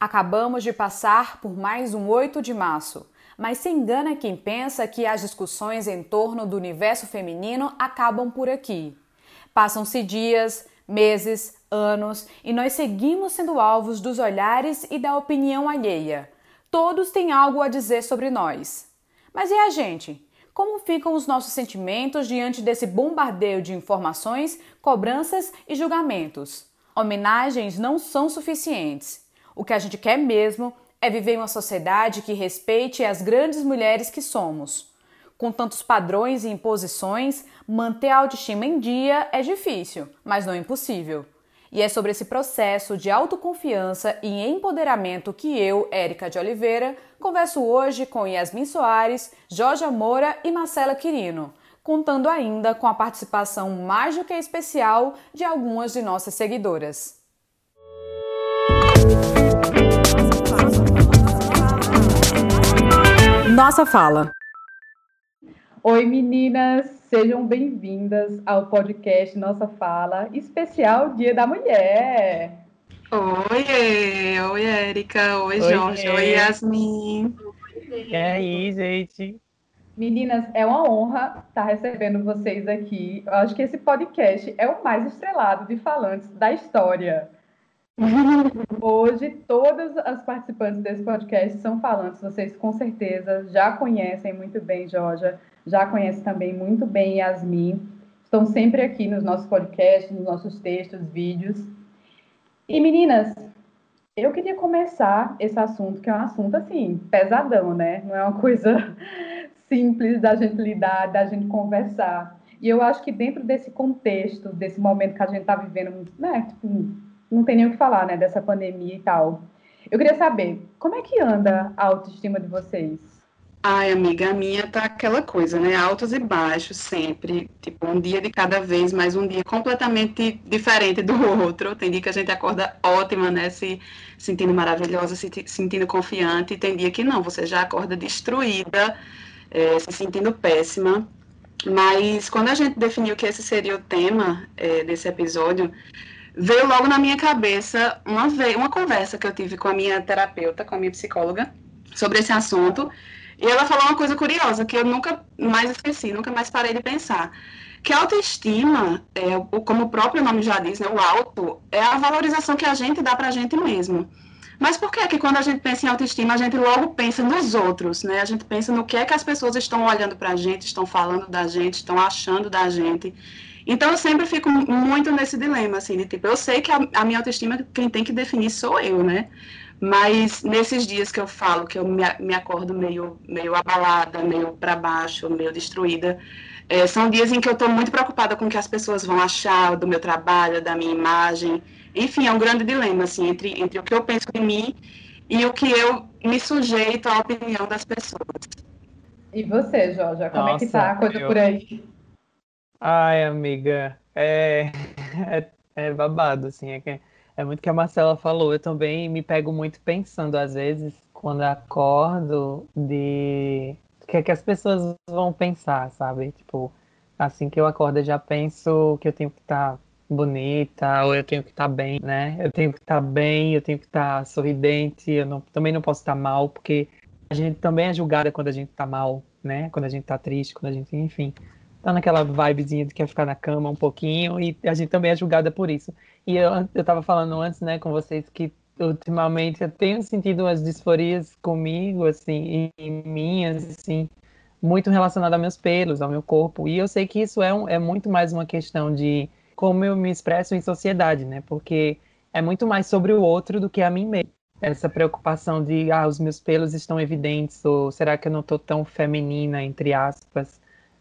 Acabamos de passar por mais um 8 de março, mas se engana quem pensa que as discussões em torno do universo feminino acabam por aqui. Passam-se dias, meses, anos e nós seguimos sendo alvos dos olhares e da opinião alheia. Todos têm algo a dizer sobre nós. Mas e a gente? Como ficam os nossos sentimentos diante desse bombardeio de informações, cobranças e julgamentos? Homenagens não são suficientes. O que a gente quer mesmo é viver em uma sociedade que respeite as grandes mulheres que somos. Com tantos padrões e imposições, manter a autoestima em dia é difícil, mas não impossível. E é sobre esse processo de autoconfiança e empoderamento que eu, Érica de Oliveira, converso hoje com Yasmin Soares, Jorge Moura e Marcela Quirino, contando ainda com a participação mais do que especial de algumas de nossas seguidoras. Nossa fala. Oi meninas, sejam bem-vindas ao podcast Nossa Fala, especial Dia da Mulher. Oi, oi Érica, oi, oi Jorge, oi Yasmin. E aí, gente? Meninas, é uma honra estar recebendo vocês aqui. Eu acho que esse podcast é o mais estrelado de falantes da história. Hoje, todas as participantes desse podcast são falantes. Vocês com certeza já conhecem muito bem Jorge, já conhecem também muito bem Yasmin. Estão sempre aqui nos nossos podcasts, nos nossos textos, vídeos. E meninas, eu queria começar esse assunto, que é um assunto assim, pesadão, né? Não é uma coisa simples da gente lidar, da gente conversar. E eu acho que dentro desse contexto, desse momento que a gente está vivendo, né? Tipo, não tem nem o que falar, né, dessa pandemia e tal. Eu queria saber, como é que anda a autoestima de vocês? Ai, amiga, a minha tá aquela coisa, né? Altos e baixos sempre. Tipo, um dia de cada vez, mas um dia completamente diferente do outro. Tem dia que a gente acorda ótima, né? Se sentindo maravilhosa, se sentindo confiante. E tem dia que não, você já acorda destruída, é, se sentindo péssima. Mas quando a gente definiu que esse seria o tema é, desse episódio, veio logo na minha cabeça uma, vez, uma conversa que eu tive com a minha terapeuta, com a minha psicóloga, sobre esse assunto. E ela falou uma coisa curiosa que eu nunca mais esqueci, nunca mais parei de pensar. Que a autoestima, é, como o próprio nome já diz, né, o auto, é a valorização que a gente dá para a gente mesmo. Mas por que que quando a gente pensa em autoestima, a gente logo pensa nos outros, né? A gente pensa no que é que as pessoas estão olhando para a gente, estão falando da gente, estão achando da gente. Então eu sempre fico muito nesse dilema, assim, de tipo, eu sei que a, a, minha autoestima quem tem que definir sou eu, né? Mas nesses dias que eu falo que eu me, me acordo meio, meio abalada, meio para baixo, meio destruída, é, são dias em que eu estou muito preocupada com o que as pessoas vão achar do meu trabalho, da minha imagem. Enfim, é um grande dilema, assim, entre, entre o que eu penso de mim e o que eu me sujeito à opinião das pessoas. E você, Jorge, como Nossa, é que tá a coisa eu... por aí? Ai, amiga, é, é, é babado, assim, é, que, é muito que a Marcela falou. Eu também me pego muito pensando, às vezes, quando acordo, de o que é que as pessoas vão pensar, sabe? Tipo, assim que eu acordo, eu já penso que eu tenho que estar tá bonita, ou eu tenho que estar tá bem, né? Eu tenho que estar tá bem, eu tenho que estar sorridente, eu não, também não posso estar mal, porque a gente também é julgada quando a gente tá mal, né? Quando a gente tá triste, quando a gente, enfim tá naquela vibezinha de quer ficar na cama um pouquinho e a gente também é julgada por isso. E eu, eu tava falando antes, né, com vocês que ultimamente eu tenho sentido umas disforias comigo, assim, e minhas, assim, muito relacionada a meus pelos, ao meu corpo. E eu sei que isso é, um, é muito mais uma questão de como eu me expresso em sociedade, né? Porque é muito mais sobre o outro do que a mim mesmo. Essa preocupação de, ah, os meus pelos estão evidentes, ou será que eu não tô tão feminina, entre aspas?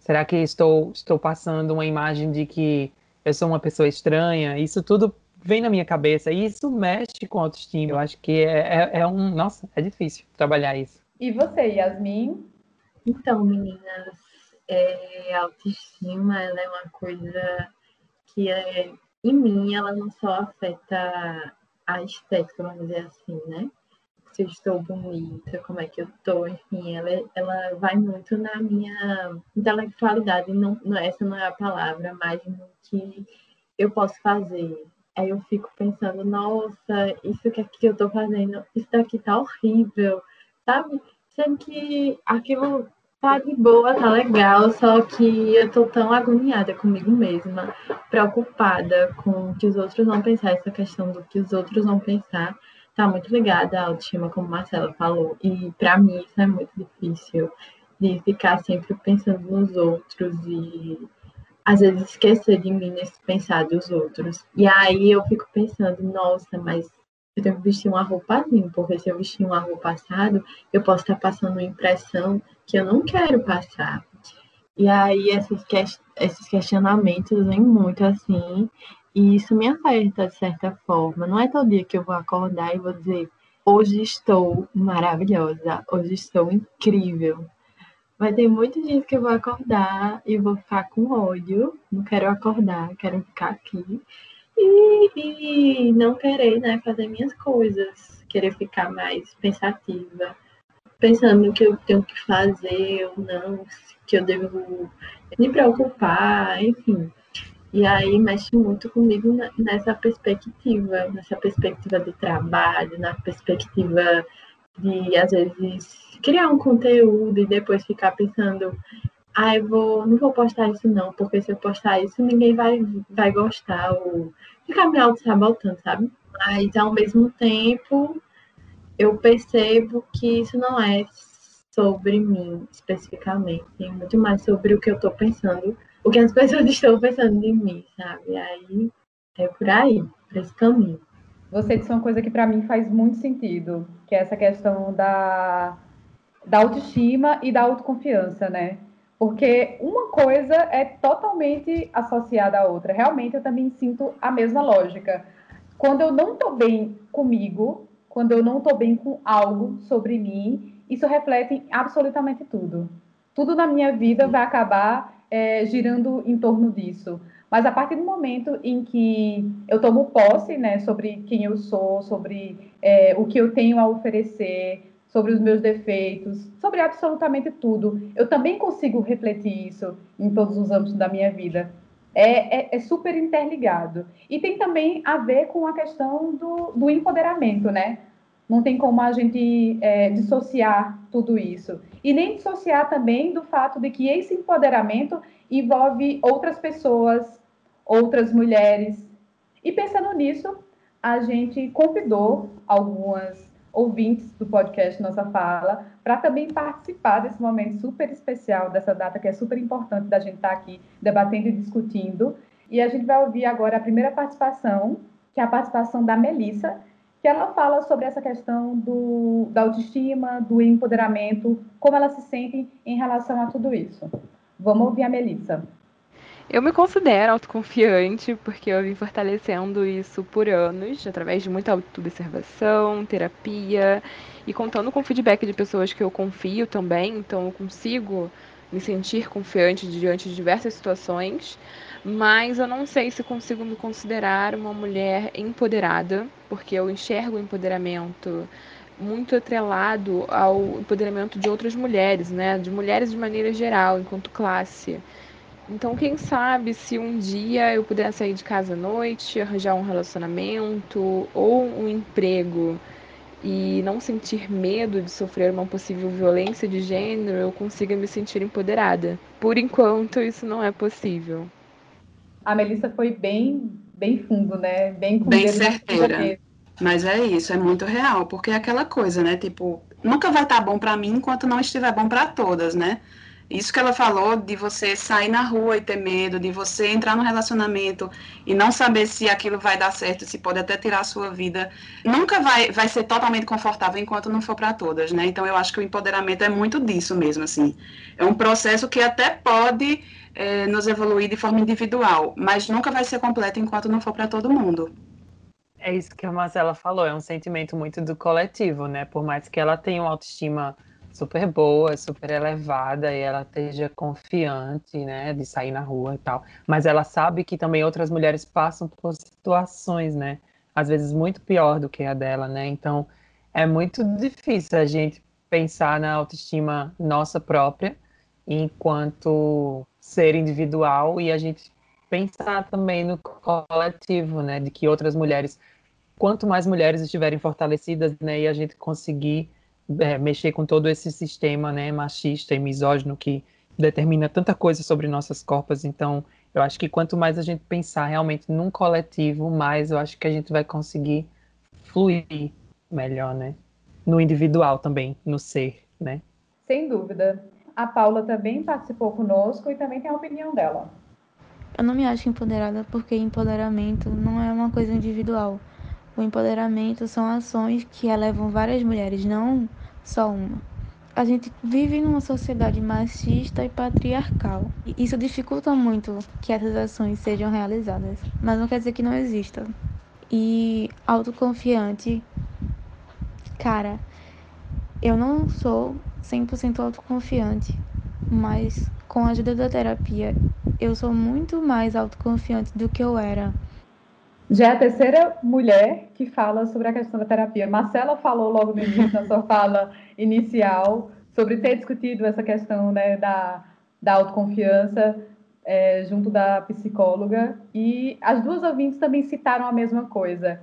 Será que estou, estou passando uma imagem de que eu sou uma pessoa estranha? Isso tudo vem na minha cabeça e isso mexe com a autoestima. Eu acho que é, é, é um. Nossa, é difícil trabalhar isso. E você, Yasmin? Então, meninas, é, a autoestima ela é uma coisa que é, em mim ela não só afeta a estética, vamos dizer assim, né? Eu estou bonita, como é que eu estou, enfim, ela, ela vai muito na minha intelectualidade, não, não, essa não é a palavra, mas no que eu posso fazer. Aí eu fico pensando, nossa, isso que aqui eu tô fazendo, isso daqui tá horrível, sabe? Sendo que aquilo tá de boa, tá legal, só que eu tô tão agoniada comigo mesma, preocupada com o que os outros vão pensar, essa questão do que os outros vão pensar, tá muito ligada à autoestima, como Marcela falou, e para mim isso é muito difícil, de ficar sempre pensando nos outros e às vezes esquecer de mim nesse pensar dos outros. E aí eu fico pensando, nossa, mas eu tenho que vestir uma roupa assim, porque se eu vestir uma roupa assado, eu posso estar passando uma impressão que eu não quero passar. E aí esses, que esses questionamentos vêm muito assim, e isso me afeta de certa forma. Não é todo dia que eu vou acordar e vou dizer, hoje estou maravilhosa, hoje estou incrível. Vai ter muitos dias que eu vou acordar e vou ficar com ódio, não quero acordar, quero ficar aqui. E, e não querer né, fazer minhas coisas, querer ficar mais pensativa, pensando no que eu tenho que fazer ou não, que eu devo me preocupar, enfim. E aí mexe muito comigo nessa perspectiva, nessa perspectiva de trabalho, na perspectiva de, às vezes, criar um conteúdo e depois ficar pensando, ah, eu vou, não vou postar isso não, porque se eu postar isso, ninguém vai, vai gostar, ou ficar me auto-sabotando, sabe? Mas, ao mesmo tempo, eu percebo que isso não é sobre mim, especificamente, é muito mais sobre o que eu estou pensando, o que as pessoas estão pensando de mim, sabe? Aí, é por aí, por esse caminho. Você disse uma coisa que para mim faz muito sentido, que é essa questão da da autoestima e da autoconfiança, né? Porque uma coisa é totalmente associada à outra. Realmente eu também sinto a mesma lógica. Quando eu não estou bem comigo, quando eu não estou bem com algo sobre mim, isso reflete em absolutamente tudo. Tudo na minha vida vai acabar é, girando em torno disso. Mas a partir do momento em que eu tomo posse né, sobre quem eu sou, sobre é, o que eu tenho a oferecer, sobre os meus defeitos, sobre absolutamente tudo. Eu também consigo refletir isso em todos os âmbitos da minha vida. É, é, é super interligado. E tem também a ver com a questão do, do empoderamento, né? Não tem como a gente é, dissociar tudo isso. E nem dissociar também do fato de que esse empoderamento envolve outras pessoas, outras mulheres. E pensando nisso, a gente convidou algumas ouvintes do podcast Nossa Fala, para também participar desse momento super especial, dessa data que é super importante da gente estar tá aqui debatendo e discutindo. E a gente vai ouvir agora a primeira participação, que é a participação da Melissa, que ela fala sobre essa questão do, da autoestima, do empoderamento, como ela se sente em relação a tudo isso. Vamos ouvir a Melissa. Eu me considero autoconfiante porque eu vim fortalecendo isso por anos, através de muita autoobservação, terapia e contando com feedback de pessoas que eu confio também, então eu consigo me sentir confiante diante de diversas situações, mas eu não sei se consigo me considerar uma mulher empoderada, porque eu enxergo o empoderamento muito atrelado ao empoderamento de outras mulheres, né, de mulheres de maneira geral, enquanto classe. Então, quem sabe se um dia eu puder sair de casa à noite, arranjar um relacionamento ou um emprego e não sentir medo de sofrer uma possível violência de gênero, eu consiga me sentir empoderada. Por enquanto, isso não é possível. A Melissa foi bem, bem fundo, né? Bem, bem certeira. Mas é isso, é muito real, porque é aquela coisa, né? Tipo, nunca vai estar tá bom para mim enquanto não estiver bom para todas, né? Isso que ela falou de você sair na rua e ter medo, de você entrar no relacionamento e não saber se aquilo vai dar certo, se pode até tirar a sua vida, nunca vai, vai ser totalmente confortável enquanto não for para todas, né? Então eu acho que o empoderamento é muito disso mesmo, assim. É um processo que até pode é, nos evoluir de forma individual, mas nunca vai ser completo enquanto não for para todo mundo. É isso que a Marcela falou, é um sentimento muito do coletivo, né? Por mais que ela tenha uma autoestima super boa, super elevada e ela esteja confiante, né, de sair na rua e tal. Mas ela sabe que também outras mulheres passam por situações, né, às vezes muito pior do que a dela, né? Então é muito difícil a gente pensar na autoestima nossa própria enquanto ser individual e a gente pensar também no coletivo, né, de que outras mulheres, quanto mais mulheres estiverem fortalecidas, né, e a gente conseguir é, mexer com todo esse sistema, né, machista e misógino que determina tanta coisa sobre nossas corpos, então eu acho que quanto mais a gente pensar realmente num coletivo, mais eu acho que a gente vai conseguir fluir melhor, né? No individual também, no ser, né? Sem dúvida. A Paula também participou conosco e também tem a opinião dela. Eu não me acho empoderada porque empoderamento não é uma coisa individual. O empoderamento são ações que elevam várias mulheres, não só uma. A gente vive numa sociedade machista e patriarcal. E isso dificulta muito que essas ações sejam realizadas, mas não quer dizer que não existam. E autoconfiante, cara, eu não sou 100% autoconfiante, mas com a ajuda da terapia, eu sou muito mais autoconfiante do que eu era. Já é a terceira mulher que fala sobre a questão da terapia. Marcela falou logo no início, na sua fala inicial, sobre ter discutido essa questão né, da, da autoconfiança é, junto da psicóloga. E as duas ouvintes também citaram a mesma coisa.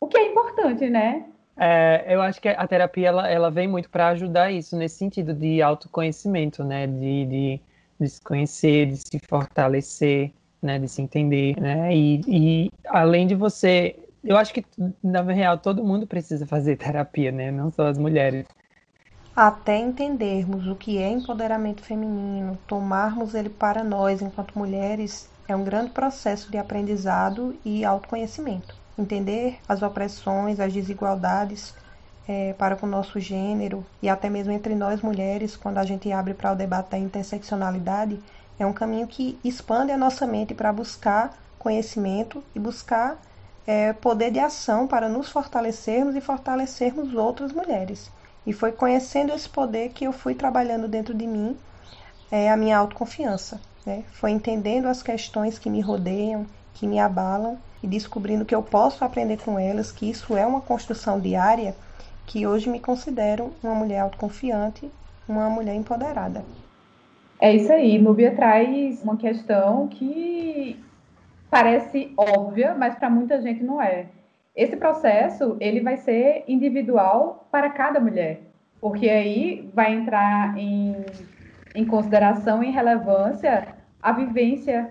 O que é importante, né? É, eu acho que a terapia ela, ela vem muito para ajudar isso, nesse sentido de autoconhecimento, né? De, de, de, se conhecer, de se fortalecer, né? De se entender, né? E, e além de você, eu acho que na real todo mundo precisa fazer terapia, né? Não só as mulheres. Até entendermos o que é empoderamento feminino, tomarmos ele para nós enquanto mulheres, é um grande processo de aprendizado e autoconhecimento entender as opressões, as desigualdades é, para com o nosso gênero e até mesmo entre nós mulheres, quando a gente abre para o debate da interseccionalidade, é um caminho que expande a nossa mente para buscar conhecimento e buscar é, poder de ação para nos fortalecermos e fortalecermos outras mulheres. E foi conhecendo esse poder que eu fui trabalhando dentro de mim é, a minha autoconfiança. Né? Foi entendendo as questões que me rodeiam, que me abalam e descobrindo que eu posso aprender com elas, que isso é uma construção diária, que hoje me considero uma mulher autoconfiante, uma mulher empoderada. É isso aí, Núbia traz uma questão que parece óbvia, mas para muita gente não é. Esse processo, ele vai ser individual para cada mulher, porque aí vai entrar em, em consideração, em relevância, a vivência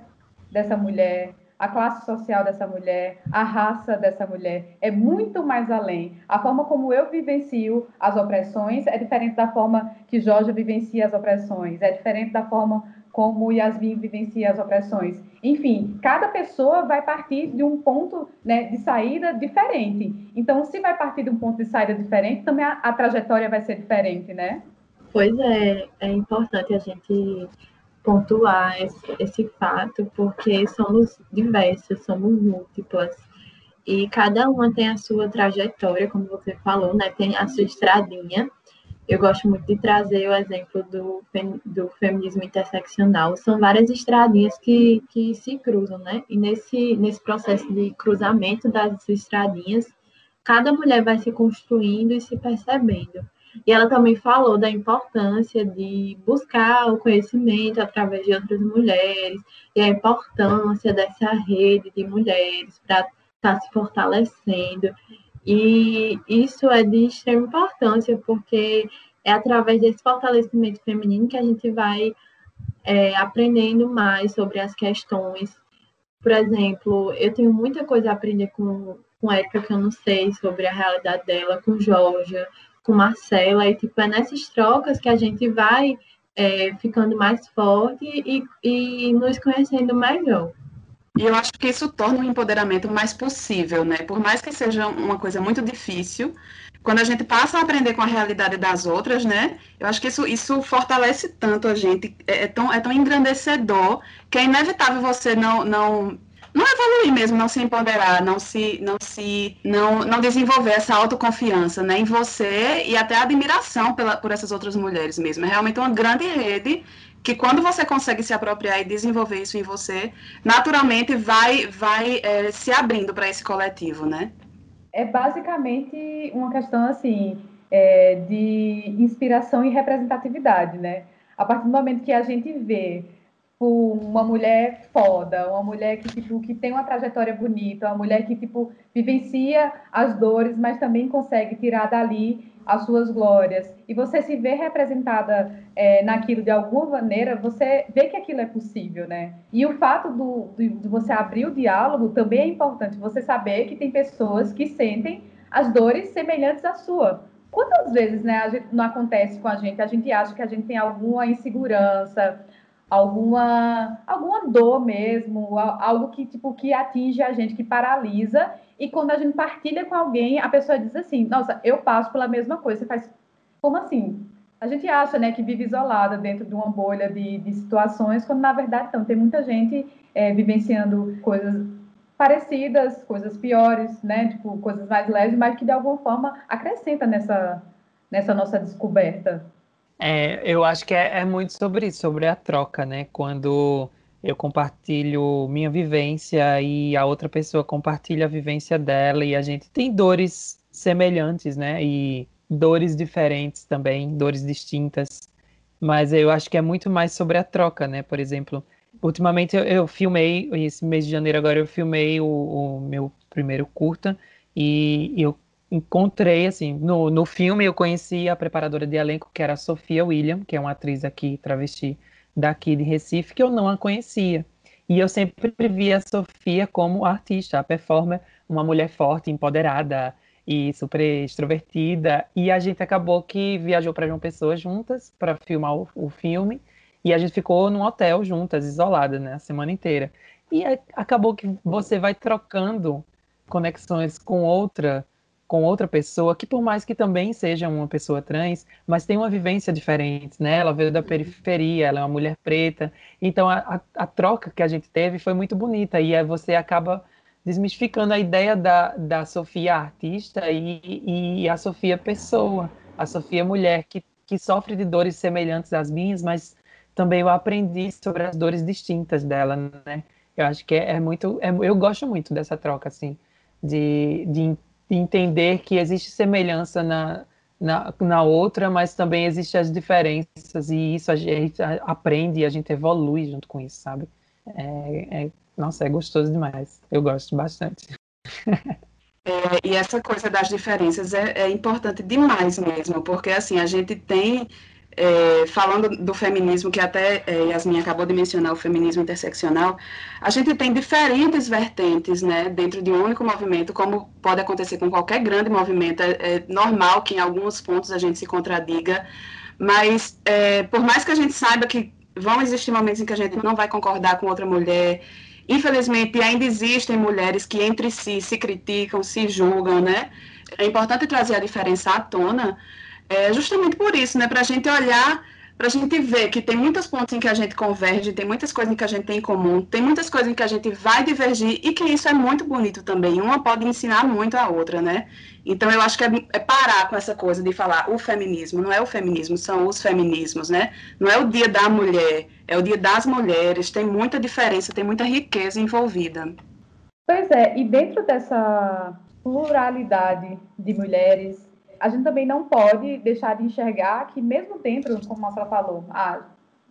dessa mulher, a classe social dessa mulher, a raça dessa mulher, é muito mais além. A forma como eu vivencio as opressões é diferente da forma que Jorge vivencia as opressões, é diferente da forma como Yasmin vivencia as opressões. Enfim, cada pessoa vai partir de um ponto né, de saída diferente. Então, se vai partir de um ponto de saída diferente, também a, a trajetória vai ser diferente, né? Pois é, é importante a gente pontuar esse, esse fato, porque somos diversas, somos múltiplas, e cada uma tem a sua trajetória, como você falou, né? Tem a sua estradinha. Eu gosto muito de trazer o exemplo do, do feminismo interseccional. São várias estradinhas que, que se cruzam, né? E nesse, nesse processo de cruzamento das estradinhas, cada mulher vai se construindo e se percebendo. E ela também falou da importância de buscar o conhecimento através de outras mulheres e a importância dessa rede de mulheres para estar tá se fortalecendo. E isso é de extrema importância, porque é através desse fortalecimento feminino que a gente vai é, aprendendo mais sobre as questões. Por exemplo, eu tenho muita coisa a aprender com, com Erika que eu não sei sobre a realidade dela, com Georgia, com Marcela, e tipo, é nessas trocas que a gente vai é, ficando mais forte e, e nos conhecendo melhor. E eu acho que isso torna o empoderamento mais possível, né? Por mais que seja uma coisa muito difícil, quando a gente passa a aprender com a realidade das outras, né? Eu acho que isso, isso fortalece tanto a gente, é, é tão, é tão engrandecedor que é inevitável você não, não não evoluir mesmo, não se empoderar, não se, não se, não, não desenvolver essa autoconfiança, né, em você e até admiração pela, por essas outras mulheres mesmo. É realmente uma grande rede que quando você consegue se apropriar e desenvolver isso em você, naturalmente vai, vai é, se abrindo para esse coletivo, né? É basicamente uma questão assim é, de inspiração e representatividade, né? A partir do momento que a gente vê uma mulher foda, uma mulher que, tipo, que tem uma trajetória bonita, uma mulher que, tipo, vivencia as dores, mas também consegue tirar dali as suas glórias. E você se vê representada é, naquilo de alguma maneira, você vê que aquilo é possível, né? E o fato do, de, de você abrir o diálogo também é importante. Você saber que tem pessoas que sentem as dores semelhantes à sua. Quantas vezes, né, gente, não acontece com a gente? A gente acha que a gente tem alguma insegurança, alguma alguma dor mesmo, algo que tipo que atinge a gente, que paralisa. E quando a gente partilha com alguém, a pessoa diz assim: "Nossa, eu passo pela mesma coisa". Você faz como assim? A gente acha, né, que vive isolada dentro de uma bolha de, de situações, quando na verdade não. Tem muita gente é, vivenciando coisas parecidas, coisas piores, né, tipo coisas mais leves, mas que de alguma forma acrescenta nessa nessa nossa descoberta. É, eu acho que é, é, muito sobre isso, sobre a troca, né? Quando eu compartilho minha vivência e a outra pessoa compartilha a vivência dela e a gente tem dores semelhantes, né? E dores diferentes também, dores distintas. Mas eu acho que é muito mais sobre a troca, né? Por exemplo, ultimamente eu, eu filmei, esse mês de janeiro agora eu filmei o, o meu primeiro curta e eu encontrei, assim, no, no filme eu conheci a preparadora de elenco, que era a Sofia William, que é uma atriz aqui, travesti, daqui de Recife, que eu não a conhecia. E eu sempre via a Sofia como artista, a performer, uma mulher forte, empoderada e super extrovertida. E a gente acabou que viajou para João Pessoa juntas para filmar o, o, filme. E a gente ficou num hotel juntas, isoladas, né, a semana inteira. E acabou que você vai trocando conexões com outra com outra pessoa, que por mais que também seja uma pessoa trans, mas tem uma vivência diferente, né? Ela veio da periferia, ela é uma mulher preta, então a, a, a troca que a gente teve foi muito bonita, e aí você acaba desmistificando a ideia da, da Sofia artista e, e a Sofia pessoa, a Sofia mulher, que, que sofre de dores semelhantes às minhas, mas também eu aprendi sobre as dores distintas dela, né? Eu acho que é, é muito, é, eu gosto muito dessa troca, assim, de, de entender que existe semelhança na, na, na outra, mas também existem as diferenças, e isso a gente aprende e a gente evolui junto com isso, sabe? É, é, nossa, é gostoso demais. Eu gosto bastante. É, e essa coisa das diferenças é, é, importante demais mesmo, porque assim, a gente tem é, falando do feminismo, que até é, Yasmin acabou de mencionar, o feminismo interseccional, a gente tem diferentes vertentes né, dentro de um único movimento, como pode acontecer com qualquer grande movimento. É, é normal que em alguns pontos a gente se contradiga, mas é, por mais que a gente saiba que vão existir momentos em que a gente não vai concordar com outra mulher, infelizmente ainda existem mulheres que entre si se criticam, se julgam, né? É importante trazer a diferença à tona, é justamente por isso, né? Para a gente olhar, para a gente ver que tem muitos pontos em que a gente converge, tem muitas coisas em que a gente tem em comum, tem muitas coisas em que a gente vai divergir e que isso é muito bonito também. Uma pode ensinar muito a outra, né? Então eu acho que é, é parar com essa coisa de falar o feminismo, não é o feminismo, são os feminismos, né? Não é o dia da mulher, é o dia das mulheres, tem muita diferença, tem muita riqueza envolvida. Pois é, e dentro dessa pluralidade de mulheres, a gente também não pode deixar de enxergar que, mesmo dentro, como a Marcela falou, ah,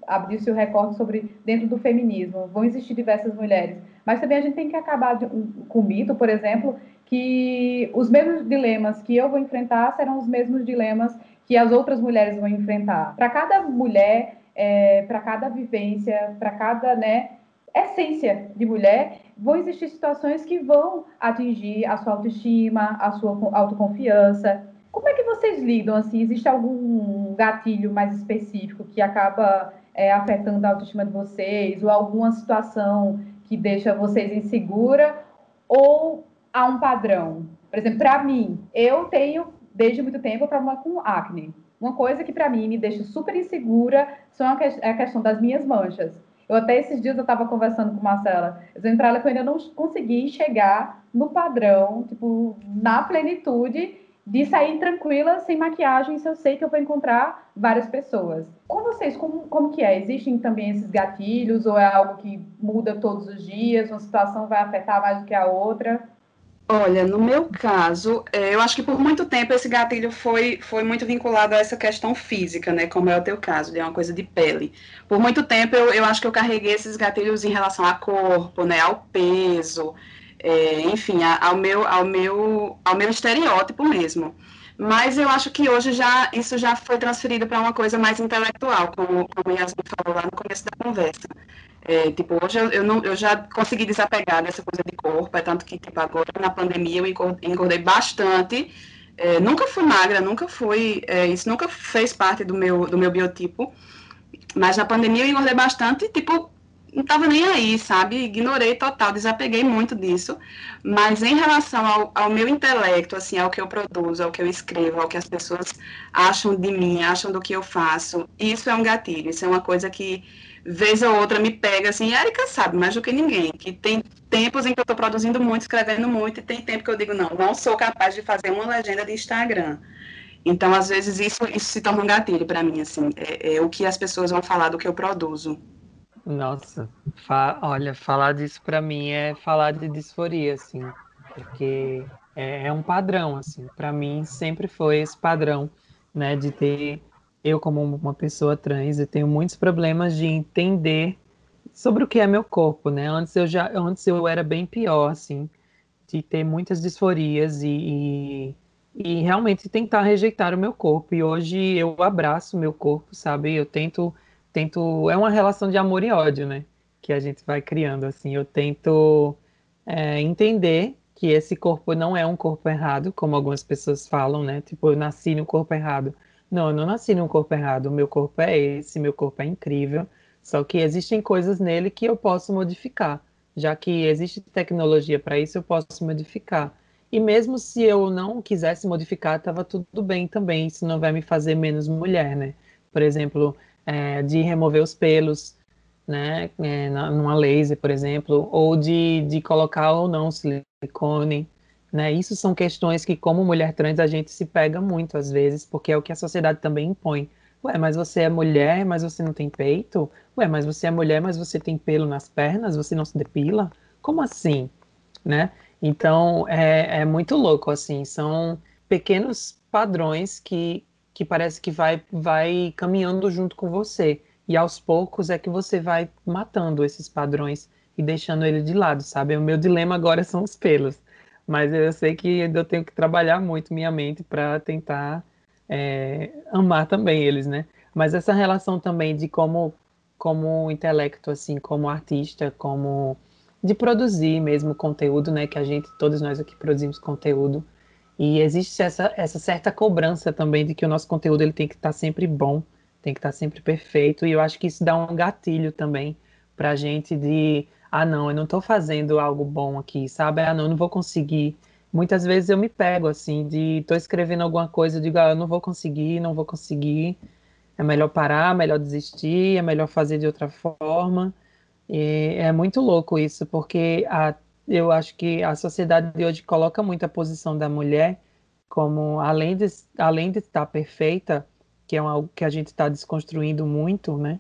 abriu-se o recorte sobre dentro do feminismo, vão existir diversas mulheres, mas também a gente tem que acabar de, com o mito, por exemplo, que os mesmos dilemas que eu vou enfrentar serão os mesmos dilemas que as outras mulheres vão enfrentar. Para cada mulher, é, para cada vivência, para cada né, essência de mulher, vão existir situações que vão atingir a sua autoestima, a sua autoconfiança, como é que vocês lidam? Assim, existe algum gatilho mais específico que acaba é, afetando a autoestima de vocês, ou alguma situação que deixa vocês insegura, ou há um padrão? Por exemplo, para mim, eu tenho desde muito tempo problema com acne. Uma coisa que para mim me deixa super insegura são é a questão das minhas manchas. Eu até esses dias eu estava conversando com Marcela, dizendo para ela que eu ainda não consegui chegar no padrão, tipo, na plenitude de sair tranquila, sem maquiagem, se eu sei que eu vou encontrar várias pessoas. Com vocês, como, como que é? Existem também esses gatilhos ou é algo que muda todos os dias? Uma situação vai afetar mais do que a outra? Olha, no meu caso, é, eu acho que por muito tempo esse gatilho foi, foi muito vinculado a essa questão física, né? Como é o teu caso, de uma coisa de pele. Por muito tempo eu, eu acho que eu carreguei esses gatilhos em relação ao corpo, né? Ao peso, é, enfim, ao meu, ao meu, ao meu estereótipo mesmo. Mas eu acho que hoje já isso já foi transferido para uma coisa mais intelectual, como, como Yasmin falou lá no começo da conversa. É, tipo, hoje eu, eu, não, eu já consegui desapegar dessa coisa de corpo, é tanto que, tipo, agora na pandemia eu engordei bastante. É, nunca fui magra, nunca fui, é, isso nunca fez parte do meu, do meu biotipo. Mas na pandemia eu engordei bastante, tipo, não estava nem aí, sabe? Ignorei total, desapeguei muito disso. Mas em relação ao, ao, meu intelecto, assim, ao que eu produzo, ao que eu escrevo, ao que as pessoas acham de mim, acham do que eu faço, isso é um gatilho, isso é uma coisa que vez ou outra me pega assim, Erika sabe mais do que ninguém, que tem tempos em que eu estou produzindo muito, escrevendo muito, e tem tempo que eu digo, não, não sou capaz de fazer uma legenda de Instagram. Então, às vezes, isso, isso se torna um gatilho para mim, assim, é, é, o que as pessoas vão falar do que eu produzo. Nossa, fa olha, falar disso para mim é falar de disforia, assim, porque é, é um padrão, assim, para mim sempre foi esse padrão, né, de ter eu como uma pessoa trans, eu tenho muitos problemas de entender sobre o que é meu corpo, né? Antes eu já, antes eu era bem pior, assim, de ter muitas disforias e, e, e realmente tentar rejeitar o meu corpo. E hoje eu abraço o meu corpo, sabe? Eu tento, tento, é uma relação de amor e ódio, né? Que a gente vai criando, assim. Eu tento é, entender que esse corpo não é um corpo errado, como algumas pessoas falam, né? Tipo, eu nasci no corpo errado. Não, eu não nasci num corpo errado. O meu corpo é esse, meu corpo é incrível. Só que existem coisas nele que eu posso modificar. Já que existe tecnologia para isso, eu posso modificar. E mesmo se eu não quisesse modificar, estava tudo bem também. Isso não vai me fazer menos mulher, né? Por exemplo, é, de remover os pelos, né? É, numa laser, por exemplo, ou de, de colocar ou não silicone. Né? Isso são questões que, como mulher trans, a gente se pega muito às vezes, porque é o que a sociedade também impõe. Ué, mas você é mulher, mas você não tem peito? Ué, mas você é mulher, mas você tem pelo nas pernas, você não se depila? Como assim? Né? Então, é, é muito louco, assim, são pequenos padrões que, que parece que vai, vai caminhando junto com você. E aos poucos é que você vai matando esses padrões e deixando ele de lado, sabe? O meu dilema agora são os pelos mas eu sei que eu tenho que trabalhar muito minha mente para tentar é, amar também eles, né? Mas essa relação também de como, como intelecto, assim, como artista, como de produzir mesmo conteúdo, né? Que a gente, todos nós aqui produzimos conteúdo. E existe essa, essa certa cobrança também de que o nosso conteúdo ele tem que estar tá sempre bom, tem que estar tá sempre perfeito. E eu acho que isso dá um gatilho também para a gente de ah, não, eu não estou fazendo algo bom aqui, sabe? Ah, não, eu não vou conseguir. Muitas vezes eu me pego assim, de estou escrevendo alguma coisa, eu digo, ah, eu não vou conseguir, não vou conseguir. É melhor parar, melhor desistir, é melhor fazer de outra forma. E é muito louco isso, porque a, eu acho que a sociedade de hoje coloca muito a posição da mulher como, além de, além de estar perfeita, que é algo que a gente está desconstruindo muito, né?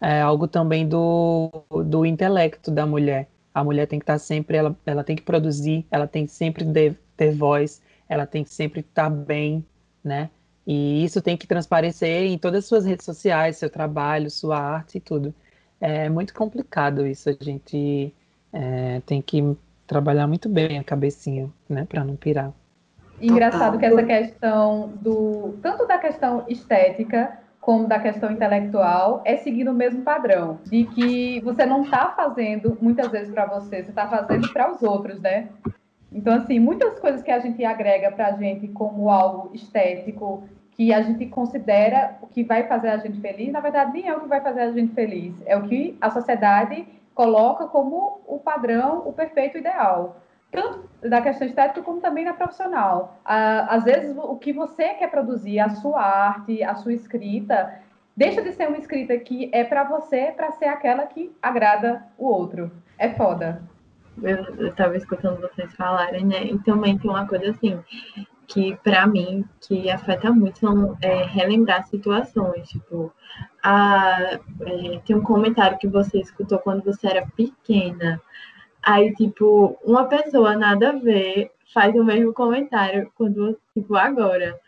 é algo também do, do intelecto da mulher. A mulher tem que estar sempre, ela, ela tem que produzir, ela tem que sempre ter, ter voz, ela tem que sempre estar bem, né? E isso tem que transparecer em todas as suas redes sociais, seu trabalho, sua arte e tudo. É muito complicado isso, a gente é, tem que trabalhar muito bem a cabecinha, né, para não pirar. Engraçado que essa questão do tanto da questão estética como da questão intelectual, é seguir o mesmo padrão, de que você não está fazendo muitas vezes para você, você está fazendo para os outros, né? Então, assim, muitas coisas que a gente agrega para a gente como algo estético, que a gente considera o que vai fazer a gente feliz, na verdade, nem é o que vai fazer a gente feliz, é o que a sociedade coloca como o padrão, o perfeito ideal tanto da questão estética como também na profissional. Às vezes, o que você quer produzir, a sua arte, a sua escrita, deixa de ser uma escrita que é para você, para ser aquela que agrada o outro. É foda. Eu estava escutando vocês falarem, né? E também tem uma coisa assim, que para mim, que afeta muito, são é, relembrar situações. Tipo, a, é, tem um comentário que você escutou quando você era pequena Aí, tipo, uma pessoa nada a ver faz o mesmo comentário quando, tipo, agora.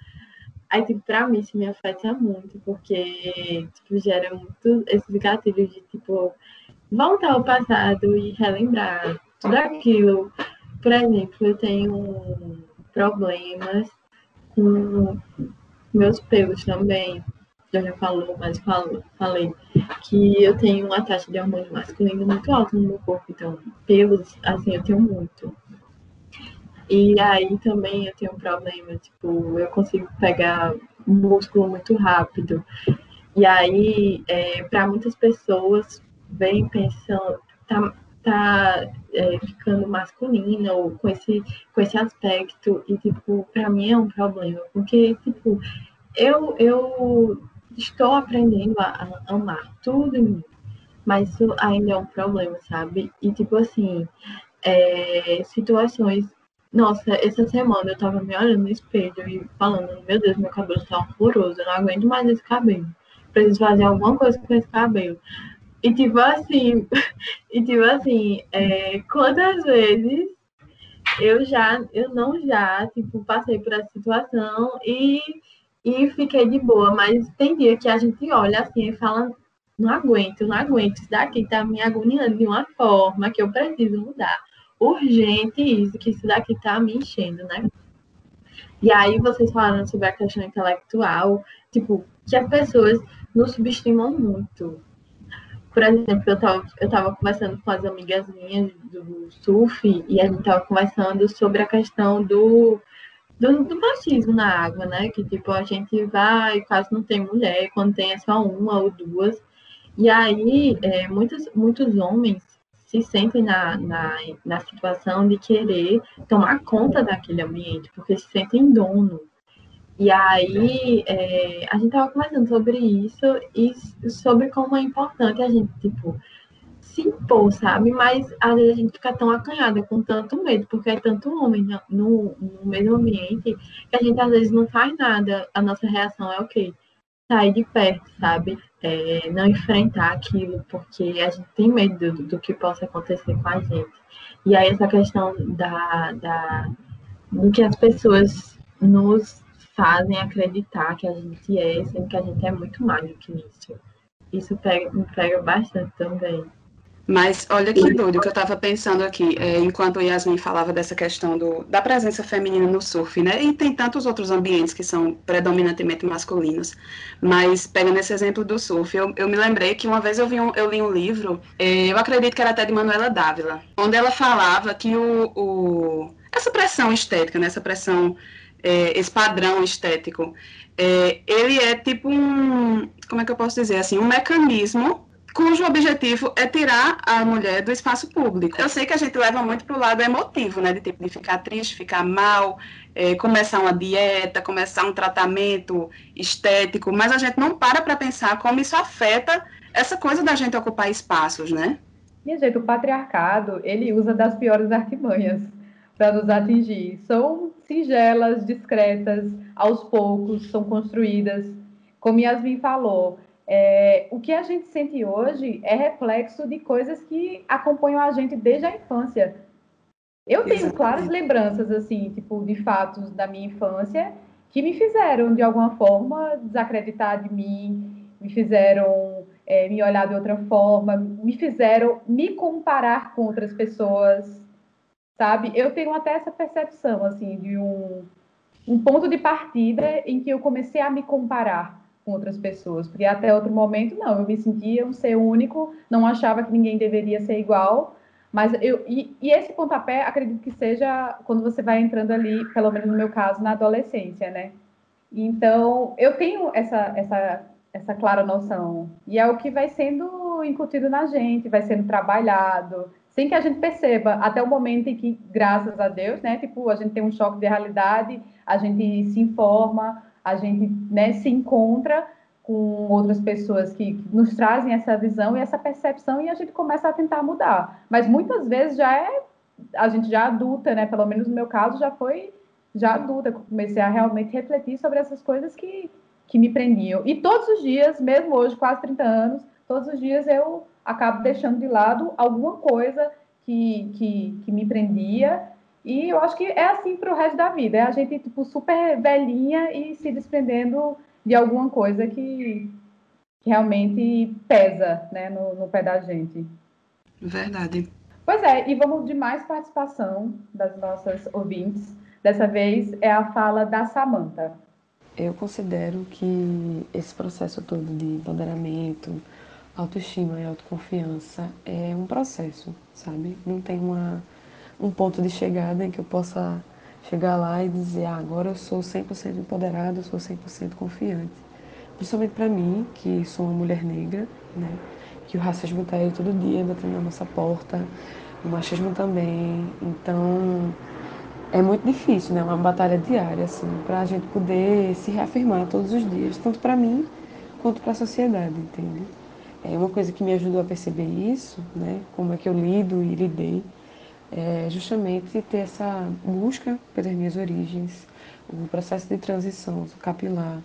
Aí, tipo, pra mim isso me afeta muito, porque, tipo, gera muito esses gatilhos de, tipo, voltar ao passado e relembrar tudo aquilo. Por exemplo, eu tenho problemas com meus pelos também. Já já falou, mas falo, falei que eu tenho uma taxa de hormônio masculino muito alta no meu corpo, então pelos, assim, eu tenho muito. E aí também eu tenho um problema, tipo, eu consigo pegar músculo muito rápido. E aí, é, para muitas pessoas, vem pensando, tá, tá é, ficando masculina ou com esse, com esse aspecto. E, tipo, para mim é um problema, porque, tipo, eu, eu estou aprendendo a, a amar tudo em mim, mas isso ainda é um problema, sabe? E, tipo, assim, é, situações nossa, essa semana eu tava me olhando no espelho e falando, meu Deus, meu cabelo tá horroroso, eu não aguento mais esse cabelo. Preciso fazer alguma coisa com esse cabelo. E tipo assim, e tipo assim, é, quantas vezes eu já, eu não já, tipo, passei por essa situação e, e fiquei de boa, mas tem dia que a gente olha assim e fala, não aguento, não aguento, isso daqui tá me agoniando de uma forma que eu preciso mudar urgente isso, que isso daqui tá me enchendo, né? E aí vocês falaram sobre a questão intelectual, tipo, que as pessoas nos subestimam muito. Por exemplo, eu tava, eu tava conversando com as amigas minhas do surf e a gente tava conversando sobre a questão do, do, do machismo na água, né? Que tipo, a gente vai, quase não tem mulher, quando tem é só uma ou duas. E aí, é, muitos, muitos homens se sentem na, na, na situação de querer tomar conta daquele ambiente, porque se sentem dono. E aí, é, a gente estava conversando sobre isso e sobre como é importante a gente, tipo, se impor, sabe? Mas às vezes a gente fica tão acanhada, com tanto medo, porque é tanto homem no, no mesmo ambiente, que a gente às vezes não faz nada. A nossa reação é o quê? Sair de perto, sabe? é, não enfrentar aquilo, porque a gente tem medo do, do, que possa acontecer com a gente. E aí essa questão da, da do que as pessoas nos fazem acreditar que a gente é, sendo que a gente é muito mais do que isso. Isso pega, me pega bastante também. Mas olha que doido que eu estava pensando aqui, é, enquanto Yasmin falava dessa questão do, da presença feminina no surf, né? E tem tantos outros ambientes que são predominantemente masculinos. Mas pegando esse exemplo do surf, eu, eu me lembrei que uma vez eu, vi um, eu li um livro, é, eu acredito que era até de Manuela Dávila, onde ela falava que o, o essa pressão estética, né? essa pressão, é, esse padrão estético, é, ele é tipo um, como é que eu posso dizer assim, um mecanismo cujo objetivo é tirar a mulher do espaço público. Eu sei que a gente leva muito para o lado emotivo, né, de tipo de ficar triste, ficar mal, é, começar uma dieta, começar um tratamento estético, mas a gente não para para pensar como isso afeta essa coisa da gente ocupar espaços, né? Minha gente, o patriarcado, ele usa das piores artimanhas para nos atingir. São singelas, discretas, aos poucos, são construídas. Como Yasmin falou, é, o que a gente sente hoje é reflexo de coisas que acompanham a gente desde a infância. Eu tenho Exatamente. claras lembranças, assim, tipo, de fatos da minha infância que me fizeram, de alguma forma, desacreditar de mim, me fizeram é, me olhar de outra forma, me fizeram me comparar com outras pessoas, sabe? Eu tenho até essa percepção, assim, de um, um ponto de partida em que eu comecei a me comparar com outras pessoas, porque até outro momento não, eu me sentia um ser único, não achava que ninguém deveria ser igual, mas eu e, e, esse pontapé acredito que seja quando você vai entrando ali, pelo menos no meu caso, na adolescência, né? Então eu tenho essa essa essa clara noção e é o que vai sendo incutido na gente, vai sendo trabalhado, sem que a gente perceba, até o momento em que, graças a Deus, né, tipo, a gente tem um choque de realidade, a gente se informa, a gente né, se encontra com outras pessoas que nos trazem essa visão e essa percepção e a gente começa a tentar mudar. Mas muitas vezes já é a gente já adulta, né? Pelo menos no meu caso já foi já adulta, comecei a realmente refletir sobre essas coisas que, que me prendiam. E todos os dias, mesmo hoje, quase 30 anos, todos os dias eu acabo deixando de lado alguma coisa que, que, que me prendia E eu acho que é assim para o resto da vida. É a gente, tipo, super velhinha e se desprendendo de alguma coisa que, que realmente pesa né, no, no pé da gente. Verdade. Pois é, e vamos de mais participação das nossas ouvintes. Dessa vez é a fala da Samanta. Eu considero que esse processo todo de empoderamento, autoestima e autoconfiança é um processo, sabe? Não tem uma, um ponto de chegada em que eu possa chegar lá e dizer, ah, agora eu sou 100% empoderada, eu sou 100% confiante. Principalmente para mim, que sou uma mulher negra, né? Que o racismo está aí todo dia batendo na nossa porta, o machismo também. Então, é muito difícil, né? É uma batalha diária, assim, para a gente poder se reafirmar todos os dias, tanto para mim quanto para a sociedade, entende? É uma coisa que me ajudou a perceber isso, né? Como é que eu lido e lidei, é justamente ter essa busca pelas minhas origens, o processo de transição capilar,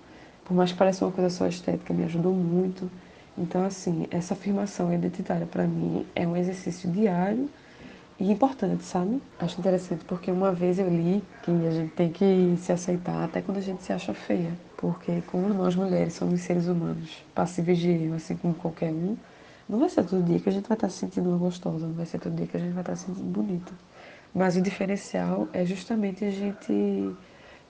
por mais que pareça uma coisa só estética, me ajudou muito. Então, assim, essa afirmação identitária para mim é um exercício diário e importante, sabe? Acho interessante porque uma vez eu li que a gente tem que se aceitar até quando a gente se acha feia. Porque como nós mulheres somos seres humanos, passíveis de erro, assim como qualquer um, não vai ser todo dia que a gente vai estar se sentindo gostosa, não vai ser todo dia que a gente vai estar se sentindo bonita. Mas o diferencial é justamente a gente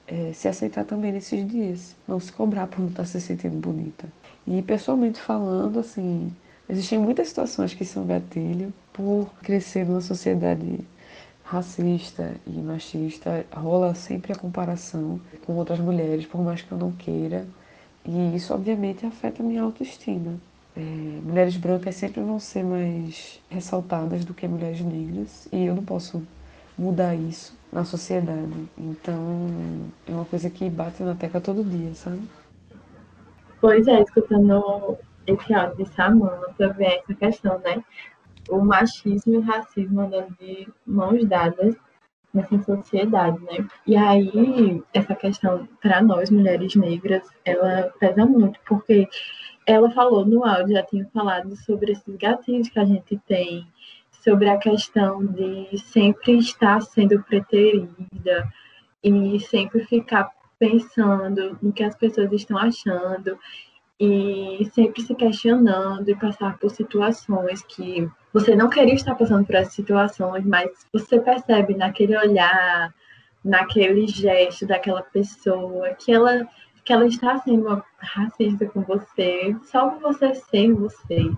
é, se aceitar também nesses dias. Não se cobrar por não estar se sentindo bonita. E pessoalmente falando, assim, existem muitas situações que são gatilho por crescer numa sociedade racista e machista, rola sempre a comparação com outras mulheres, por mais que eu não queira, e isso obviamente afeta a minha autoestima. É, mulheres brancas sempre vão ser mais ressaltadas do que mulheres negras, e eu não posso mudar isso na sociedade. Então é uma coisa que bate na tecla todo dia, sabe? Pois é, escutando esse áudio de Samanta, vem essa questão, né? O machismo e o racismo andando de mãos dadas nessa sociedade, né? E aí, essa questão, para nós, mulheres negras, ela pesa muito, porque ela falou no áudio, já tinha falado sobre esses gatilhos que a gente tem, sobre a questão de sempre estar sendo preterida e sempre ficar pensando no que as pessoas estão achando e sempre se questionando e passar por situações que você não queria estar passando por essas situações, mas você percebe naquele olhar, naquele gesto daquela pessoa que ela que ela está sendo racista com você, só você ser você.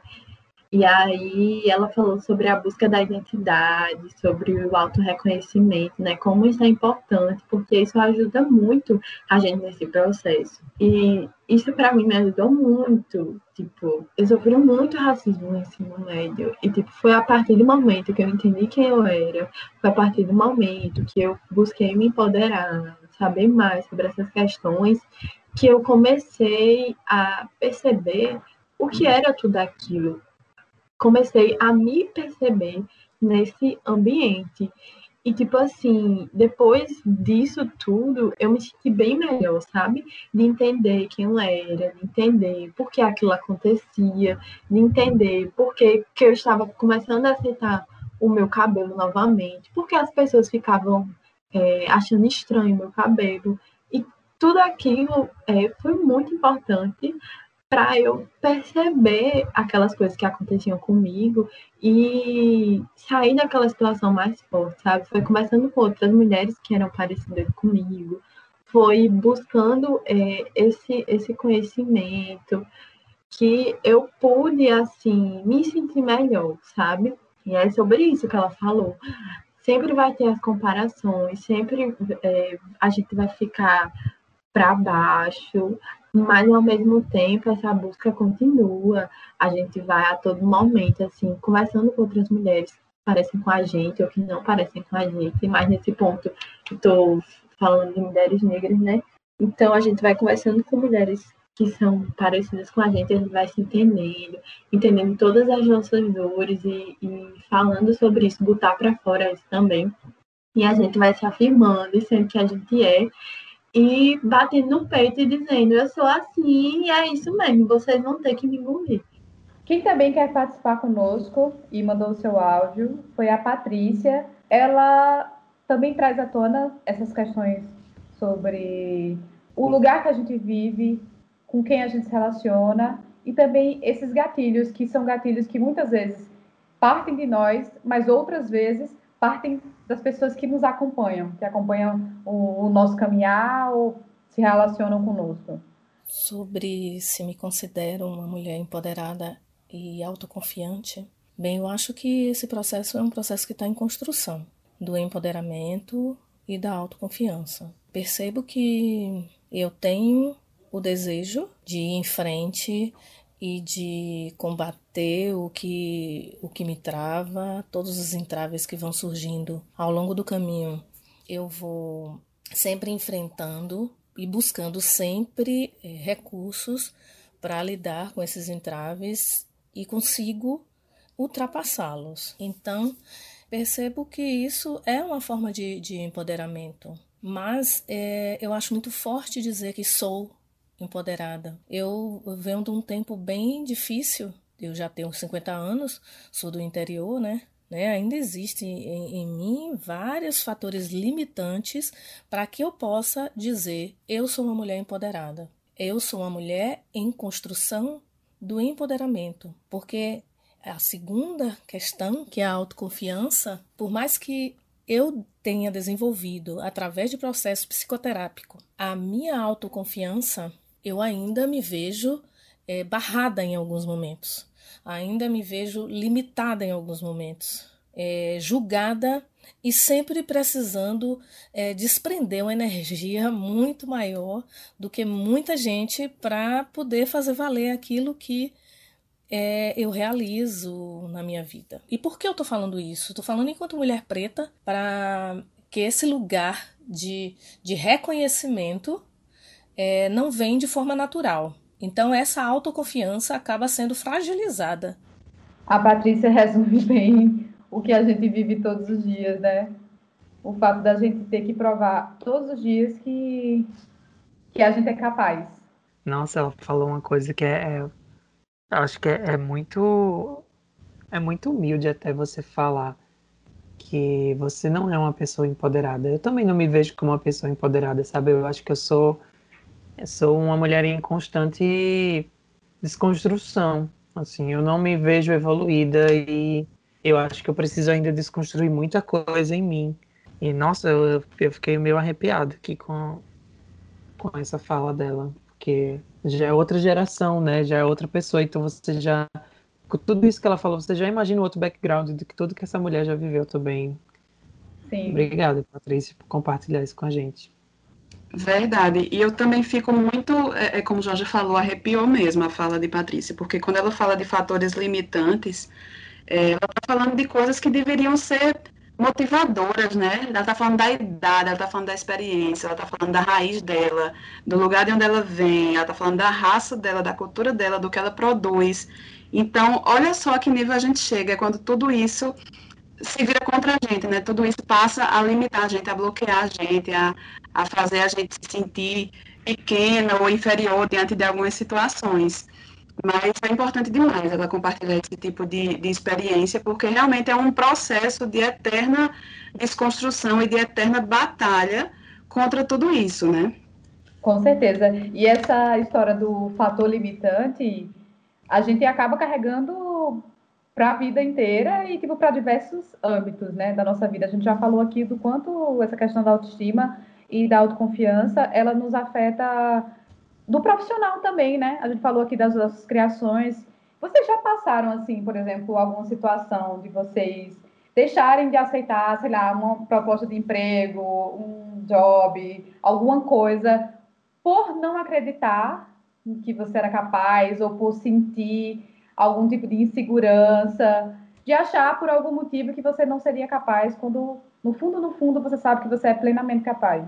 E aí ela falou sobre a busca da identidade, sobre o auto-reconhecimento, né? Como isso é importante, porque isso ajuda muito a gente nesse processo. E isso para mim me ajudou muito. Tipo, eu sofri muito racismo no ensino médio. E tipo, foi a partir do momento que eu entendi quem eu era, foi a partir do momento que eu busquei me empoderar, saber mais sobre essas questões, que eu comecei a perceber o que era tudo aquilo comecei a me perceber nesse ambiente. E, tipo assim, depois disso tudo, eu me senti bem melhor, sabe? De entender quem eu era, de entender por que aquilo acontecia, de entender por que, que eu estava começando a aceitar o meu cabelo novamente, porque as pessoas ficavam é, achando estranho o meu cabelo. E tudo aquilo é, foi muito importante para eu perceber aquelas coisas que aconteciam comigo e sair daquela situação mais forte, sabe? Foi conversando com outras mulheres que eram parecidas comigo, foi buscando é, esse, esse conhecimento que eu pude, assim, me sentir melhor, sabe? E é sobre isso que ela falou. Sempre vai ter as comparações, sempre é, a gente vai ficar para baixo, mas ao mesmo tempo essa busca continua. A gente vai a todo momento, assim, conversando com outras mulheres que parecem com a gente ou que não parecem com a gente, mas nesse ponto estou falando de mulheres negras, né? Então a gente vai conversando com mulheres que são parecidas com a gente, a gente vai se entendendo, entendendo todas as nossas dores e, e falando sobre isso, botar para fora isso também. E a gente vai se afirmando e sendo que a gente é e batendo no peito e dizendo: Eu sou assim e é isso mesmo, vocês vão ter que me engolir. Quem também quer participar conosco e mandou o seu áudio foi a Patrícia. Ela também traz à tona essas questões sobre o lugar que a gente vive, com quem a gente se relaciona e também esses gatilhos, que são gatilhos que muitas vezes partem de nós, mas outras vezes partem das pessoas que nos acompanham, que acompanham o, o nosso caminhar ou se relacionam conosco. Sobre se me considero uma mulher empoderada e autoconfiante, bem, eu acho que esse processo é um processo que está em construção do empoderamento e da autoconfiança. Percebo que eu tenho o desejo de ir em frente e de combater o que, o que me trava, todos os entraves que vão surgindo ao longo do caminho. Eu vou sempre enfrentando e buscando sempre é, recursos para lidar com esses entraves e consigo ultrapassá-los. Então, percebo que isso é uma forma de, de empoderamento, mas é, eu acho muito forte dizer que sou empoderada. Eu venho de um tempo bem difícil, eu já tenho 50 anos, sou do interior, né? Né, ainda existem em, em, mim vários fatores limitantes para que eu possa dizer eu sou uma mulher empoderada. Eu sou uma mulher em construção do empoderamento, porque a segunda questão, que é a autoconfiança, por mais que eu tenha desenvolvido através de processo psicoterápico a minha autoconfiança, eu ainda me vejo é, barrada em alguns momentos, ainda me vejo limitada em alguns momentos, é, julgada e sempre precisando é, desprender uma energia muito maior do que muita gente para poder fazer valer aquilo que é, eu realizo na minha vida. E por que eu estou falando isso? Estou falando enquanto mulher preta para que esse lugar de, de reconhecimento é, não vem de forma natural. Então, essa autoconfiança acaba sendo fragilizada. A Patrícia resume bem o que a gente vive todos os dias, né? O fato da gente ter que provar todos os dias que, que a gente é capaz. Nossa, ela falou uma coisa que é. é acho que é, é muito. É muito humilde até você falar que você não é uma pessoa empoderada. Eu também não me vejo como uma pessoa empoderada, sabe? Eu acho que eu sou sou uma mulher em constante desconstrução. Assim, eu não me vejo evoluída e eu acho que eu preciso ainda desconstruir muita coisa em mim. E nossa, eu, eu fiquei meio arrepiado aqui com, com essa fala dela, porque já é outra geração, né? Já é outra pessoa, então você já com tudo isso que ela falou, você já imagina o outro background do que tudo que essa mulher já viveu também. Sim. Obrigada, Patrícia, por compartilhar isso com a gente. Verdade. E eu também fico muito, é, é, como o Jorge falou, arrepiou mesmo a fala de Patrícia, porque quando ela fala de fatores limitantes, é, ela está falando de coisas que deveriam ser motivadoras, né? Ela está falando da idade, ela está falando da experiência, ela está falando da raiz dela, do lugar de onde ela vem, ela está falando da raça dela, da cultura dela, do que ela produz. Então, olha só que nível a gente chega quando tudo isso se vira contra a gente, né? Tudo isso passa a limitar a gente, a bloquear a gente, a, a fazer a gente se sentir pequena ou inferior diante de algumas situações. Mas é importante demais ela compartilhar esse tipo de, de experiência, porque realmente é um processo de eterna desconstrução e de eterna batalha contra tudo isso, né? Com certeza. E essa história do fator limitante, a gente acaba carregando para a vida inteira e tipo para diversos âmbitos, né, da nossa vida. A gente já falou aqui do quanto essa questão da autoestima e da autoconfiança, ela nos afeta do profissional também, né? A gente falou aqui das nossas criações. Vocês já passaram assim, por exemplo, alguma situação de vocês deixarem de aceitar, sei lá, uma proposta de emprego, um job, alguma coisa por não acreditar que você era capaz ou por sentir algum tipo de insegurança, de achar por algum motivo que você não seria capaz, quando no fundo, no fundo, você sabe que você é plenamente capaz?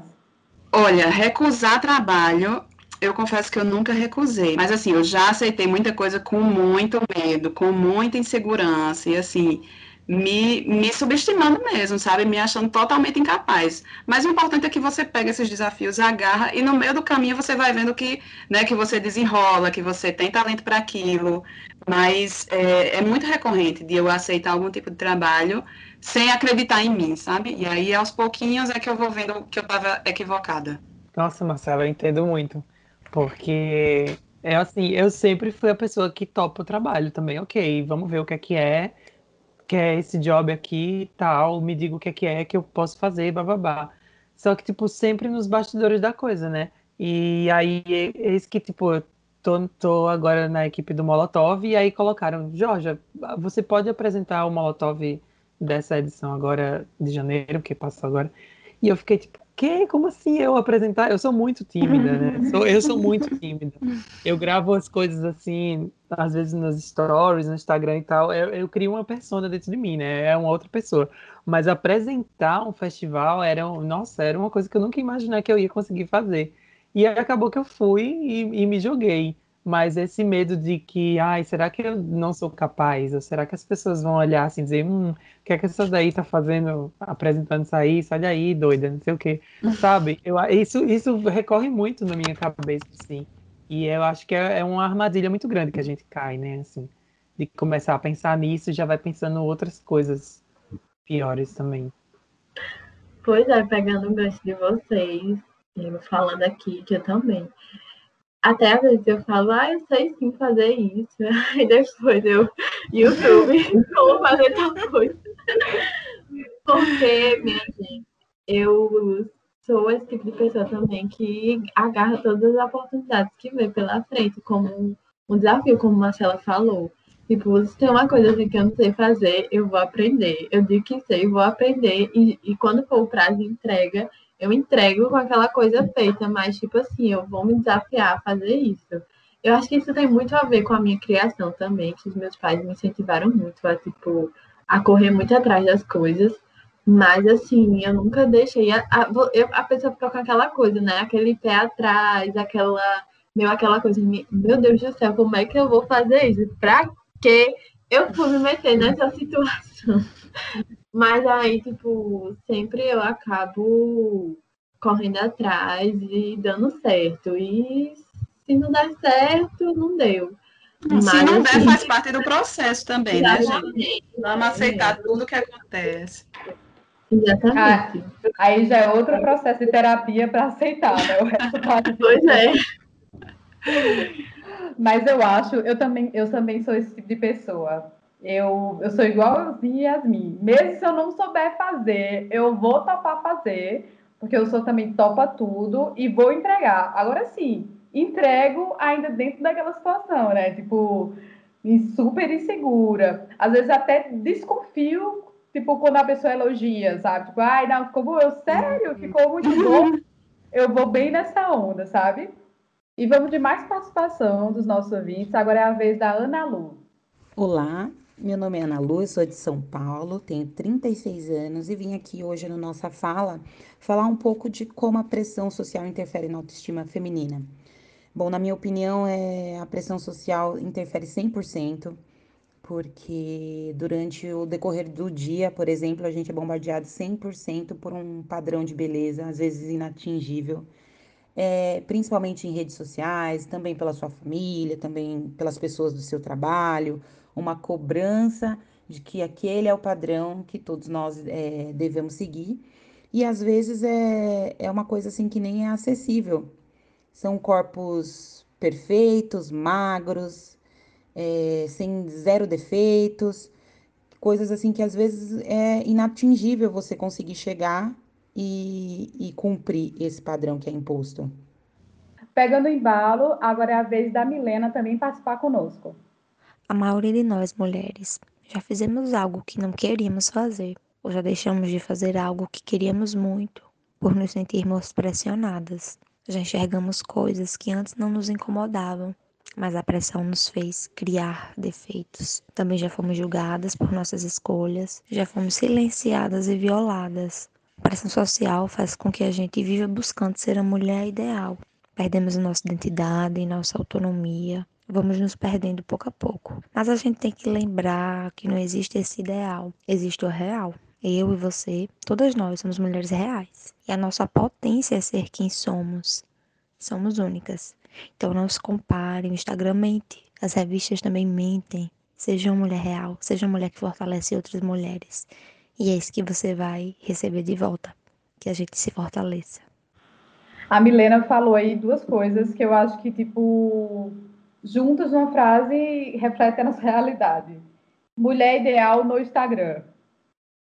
Olha, recusar trabalho, eu confesso que eu nunca recusei. Mas assim, eu já aceitei muita coisa com muito medo, com muita insegurança. E assim, me, me subestimando mesmo, sabe? Me achando totalmente incapaz. Mas o importante é que você pega esses desafios, agarra e no meio do caminho você vai vendo que, né, que você desenrola, que você tem talento para aquilo. Mas é, é, muito recorrente de eu aceitar algum tipo de trabalho sem acreditar em mim, sabe? E aí, aos pouquinhos, é que eu vou vendo que eu estava equivocada. Nossa, Marcela, eu entendo muito. Porque é assim, eu sempre fui a pessoa que topa o trabalho também. Ok, vamos ver o que é que é, que é esse job aqui e tal, me diga o que é que é que eu posso fazer, bababá. Só que, tipo, sempre nos bastidores da coisa, né? E aí, eis que, tipo, eu tô, tô agora na equipe do Molotov e aí colocaram, Jorge, você pode apresentar o Molotov dessa edição agora de janeiro, que passou agora. E eu fiquei tipo, que? Como assim eu apresentar? Eu sou muito tímida, né? Sou, eu sou muito tímida. Eu gravo as coisas assim, às vezes nos stories, no Instagram e tal. Eu, eu crio uma persona dentro de mim, né? É uma outra pessoa. Mas apresentar um festival era, nossa, era uma coisa que eu nunca imaginei que eu ia conseguir fazer. E acabou que eu fui e, e me joguei mas esse medo de que, ai, será que eu não sou capaz? Ou será que as pessoas vão olhar assim e dizer, hum, o que é que essa daí tá fazendo, apresentando isso aí, sai daí, doida, não sei o quê. Sabe? Eu, isso, isso recorre muito na minha cabeça, assim. E eu acho que é, é uma armadilha muito grande que a gente cai, né? Assim, de começar a pensar nisso já vai pensando outras coisas piores também. Pois é, pegando o gancho de vocês, falando aqui que eu também até às vezes eu falo, ah, eu sei sim fazer isso. Aí depois eu, YouTube, como fazer tal coisa. Porque, minha gente, eu sou esse tipo de pessoa também que agarra todas as oportunidades que vê pela frente, como um desafio, como Marcela falou. Tipo, se tem uma coisa assim que eu não sei fazer, eu vou aprender. Eu digo que sei, vou aprender. E, e quando for o prazo de entrega, eu entrego com aquela coisa feita, mas tipo assim, eu vou me desafiar a fazer isso. Eu acho que isso tem muito a ver com a minha criação também, que os meus pais me incentivaram muito a, tipo, a correr muito atrás das coisas. Mas assim, eu nunca deixei. A, a, a pessoa fica com aquela coisa, né? Aquele pé atrás, aquela. Meu, aquela coisa, meu Deus do céu, como é que eu vou fazer isso? Pra que eu fui me meter nessa situação? Mas aí, tipo, sempre eu acabo correndo atrás e dando certo. E se não der certo, não deu. Mas, se não der, assim, faz parte do processo também, né, gente? Vamos aceitar tudo que acontece. Exatamente. Ah, aí já é outro processo de terapia para aceitar, né? O resultado. pois é. Mas eu acho, eu também, eu também sou esse tipo de pessoa. Eu, eu sou igualzinha Yasmin. Mesmo se eu não souber fazer, eu vou topar fazer, porque eu sou também topa tudo e vou entregar. Agora sim, entrego ainda dentro daquela situação, né? Tipo, super insegura. Às vezes até desconfio, tipo, quando a pessoa elogia, sabe? Tipo, ai, não, ficou eu sério, ficou muito bom. Eu vou bem nessa onda, sabe? E vamos de mais participação dos nossos ouvintes. Agora é a vez da Ana Lu. Olá, meu nome é Ana Lu, sou de São Paulo, tenho 36 anos e vim aqui hoje no Nossa Fala falar um pouco de como a pressão social interfere na autoestima feminina. Bom, na minha opinião, é, a pressão social interfere 100%, porque durante o decorrer do dia, por exemplo, a gente é bombardeado 100% por um padrão de beleza, às vezes inatingível, é, principalmente em redes sociais, também pela sua família, também pelas pessoas do seu trabalho, uma cobrança de que aquele é o padrão que todos nós é, devemos seguir. E às vezes é, é uma coisa assim que nem é acessível. São corpos perfeitos, magros, é, sem zero defeitos, coisas assim que às vezes é inatingível você conseguir chegar e, e cumprir esse padrão que é imposto. Pegando o embalo, agora é a vez da Milena também participar conosco. A maioria de nós, mulheres, já fizemos algo que não queríamos fazer, ou já deixamos de fazer algo que queríamos muito, por nos sentirmos pressionadas. Já enxergamos coisas que antes não nos incomodavam, mas a pressão nos fez criar defeitos. Também já fomos julgadas por nossas escolhas, já fomos silenciadas e violadas. A pressão social faz com que a gente viva buscando ser a mulher ideal. Perdemos nossa identidade e nossa autonomia, vamos nos perdendo pouco a pouco. Mas a gente tem que lembrar que não existe esse ideal, existe o real. Eu e você, todas nós somos mulheres reais. E a nossa potência é ser quem somos. Somos únicas. Então não se compare, o Instagram mente, as revistas também mentem. Seja uma mulher real, seja uma mulher que fortalece outras mulheres. E é isso que você vai receber de volta. Que a gente se fortaleça. A Milena falou aí duas coisas que eu acho que, tipo, juntos numa frase refletem a nossa realidade. Mulher ideal no Instagram.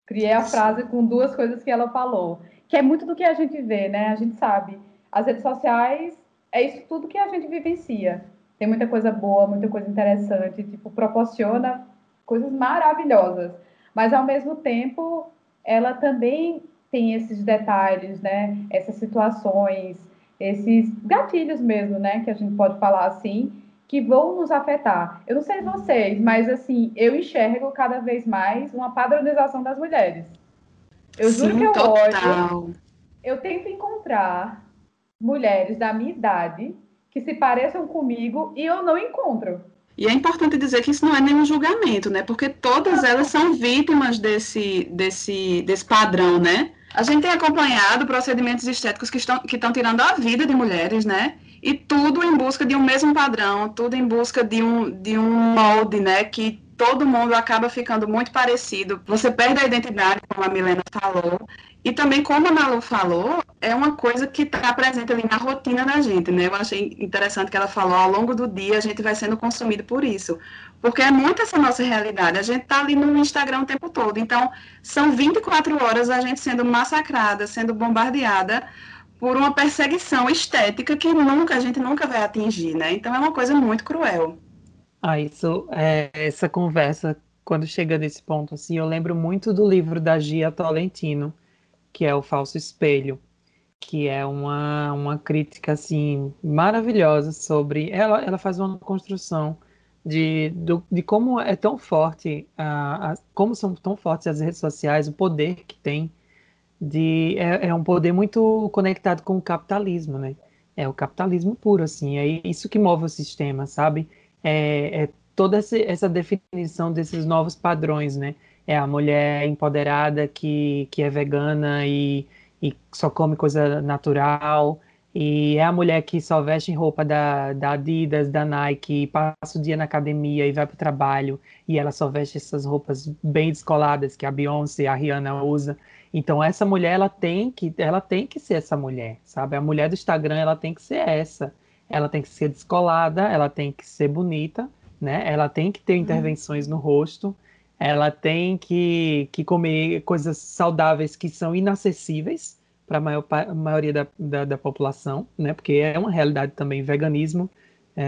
Criei a frase com duas coisas que ela falou, que é muito do que a gente vê, né? A gente sabe. As redes sociais é isso tudo que a gente vivencia. Tem muita coisa boa, muita coisa interessante, tipo, proporciona coisas maravilhosas. Mas ao mesmo tempo, ela também tem esses detalhes, né? Essas situações, esses gatilhos mesmo, né? Que a gente pode falar assim, que vão nos afetar. Eu não sei vocês, mas assim, eu enxergo cada vez mais uma padronização das mulheres. Eu Sim, juro que eu total. olho, eu tento encontrar mulheres da minha idade que se pareçam comigo e eu não encontro. E é importante dizer que isso não é nenhum julgamento, né? Porque todas elas são vítimas desse, desse, desse padrão, né? A gente tem acompanhado procedimentos estéticos que estão, que estão tirando a vida de mulheres, né? E tudo em busca de um mesmo padrão, tudo em busca de um, de um molde, né? Que todo mundo acaba ficando muito parecido. Você perde a identidade, como a Milena falou, e também, como a Malu falou, é uma coisa que está presente ali na rotina da gente, né? Eu achei interessante que ela falou, ao longo do dia a gente vai sendo consumido por isso. Porque é muito essa nossa realidade. A gente está ali no Instagram o tempo todo. Então, são 24 horas a gente sendo massacrada, sendo bombardeada por uma perseguição estética que nunca a gente nunca vai atingir, né? Então é uma coisa muito cruel. Ah, isso, é, essa conversa, quando chega nesse ponto, assim, eu lembro muito do livro da Gia Tolentino, que é O Falso Espelho, que é uma, uma crítica, assim, maravilhosa sobre... Ela, ela faz uma construção de, do, de como é tão forte, a, a, como são tão fortes as redes sociais, o poder que tem de é, é, um poder muito conectado com o capitalismo, né? É o capitalismo puro, assim, é isso que move o sistema, sabe? É, é toda essa definição desses novos padrões, né? É a mulher empoderada que, que é vegana e, e só come coisa natural, e é a mulher que só veste roupa da, da Adidas, da Nike, passa o dia na academia e vai para o trabalho, e ela só veste essas roupas bem descoladas que a Beyoncé, a Rihanna usa. Então essa mulher ela tem que ela tem que ser essa mulher, sabe? A mulher do Instagram ela tem que ser essa. Ela tem que ser descolada, ela tem que ser bonita, né? Ela tem que ter uhum. intervenções no rosto, ela tem que, que comer coisas saudáveis que são inacessíveis para a maior, maioria da, da, da, população, né? Porque é uma realidade também, veganismo é,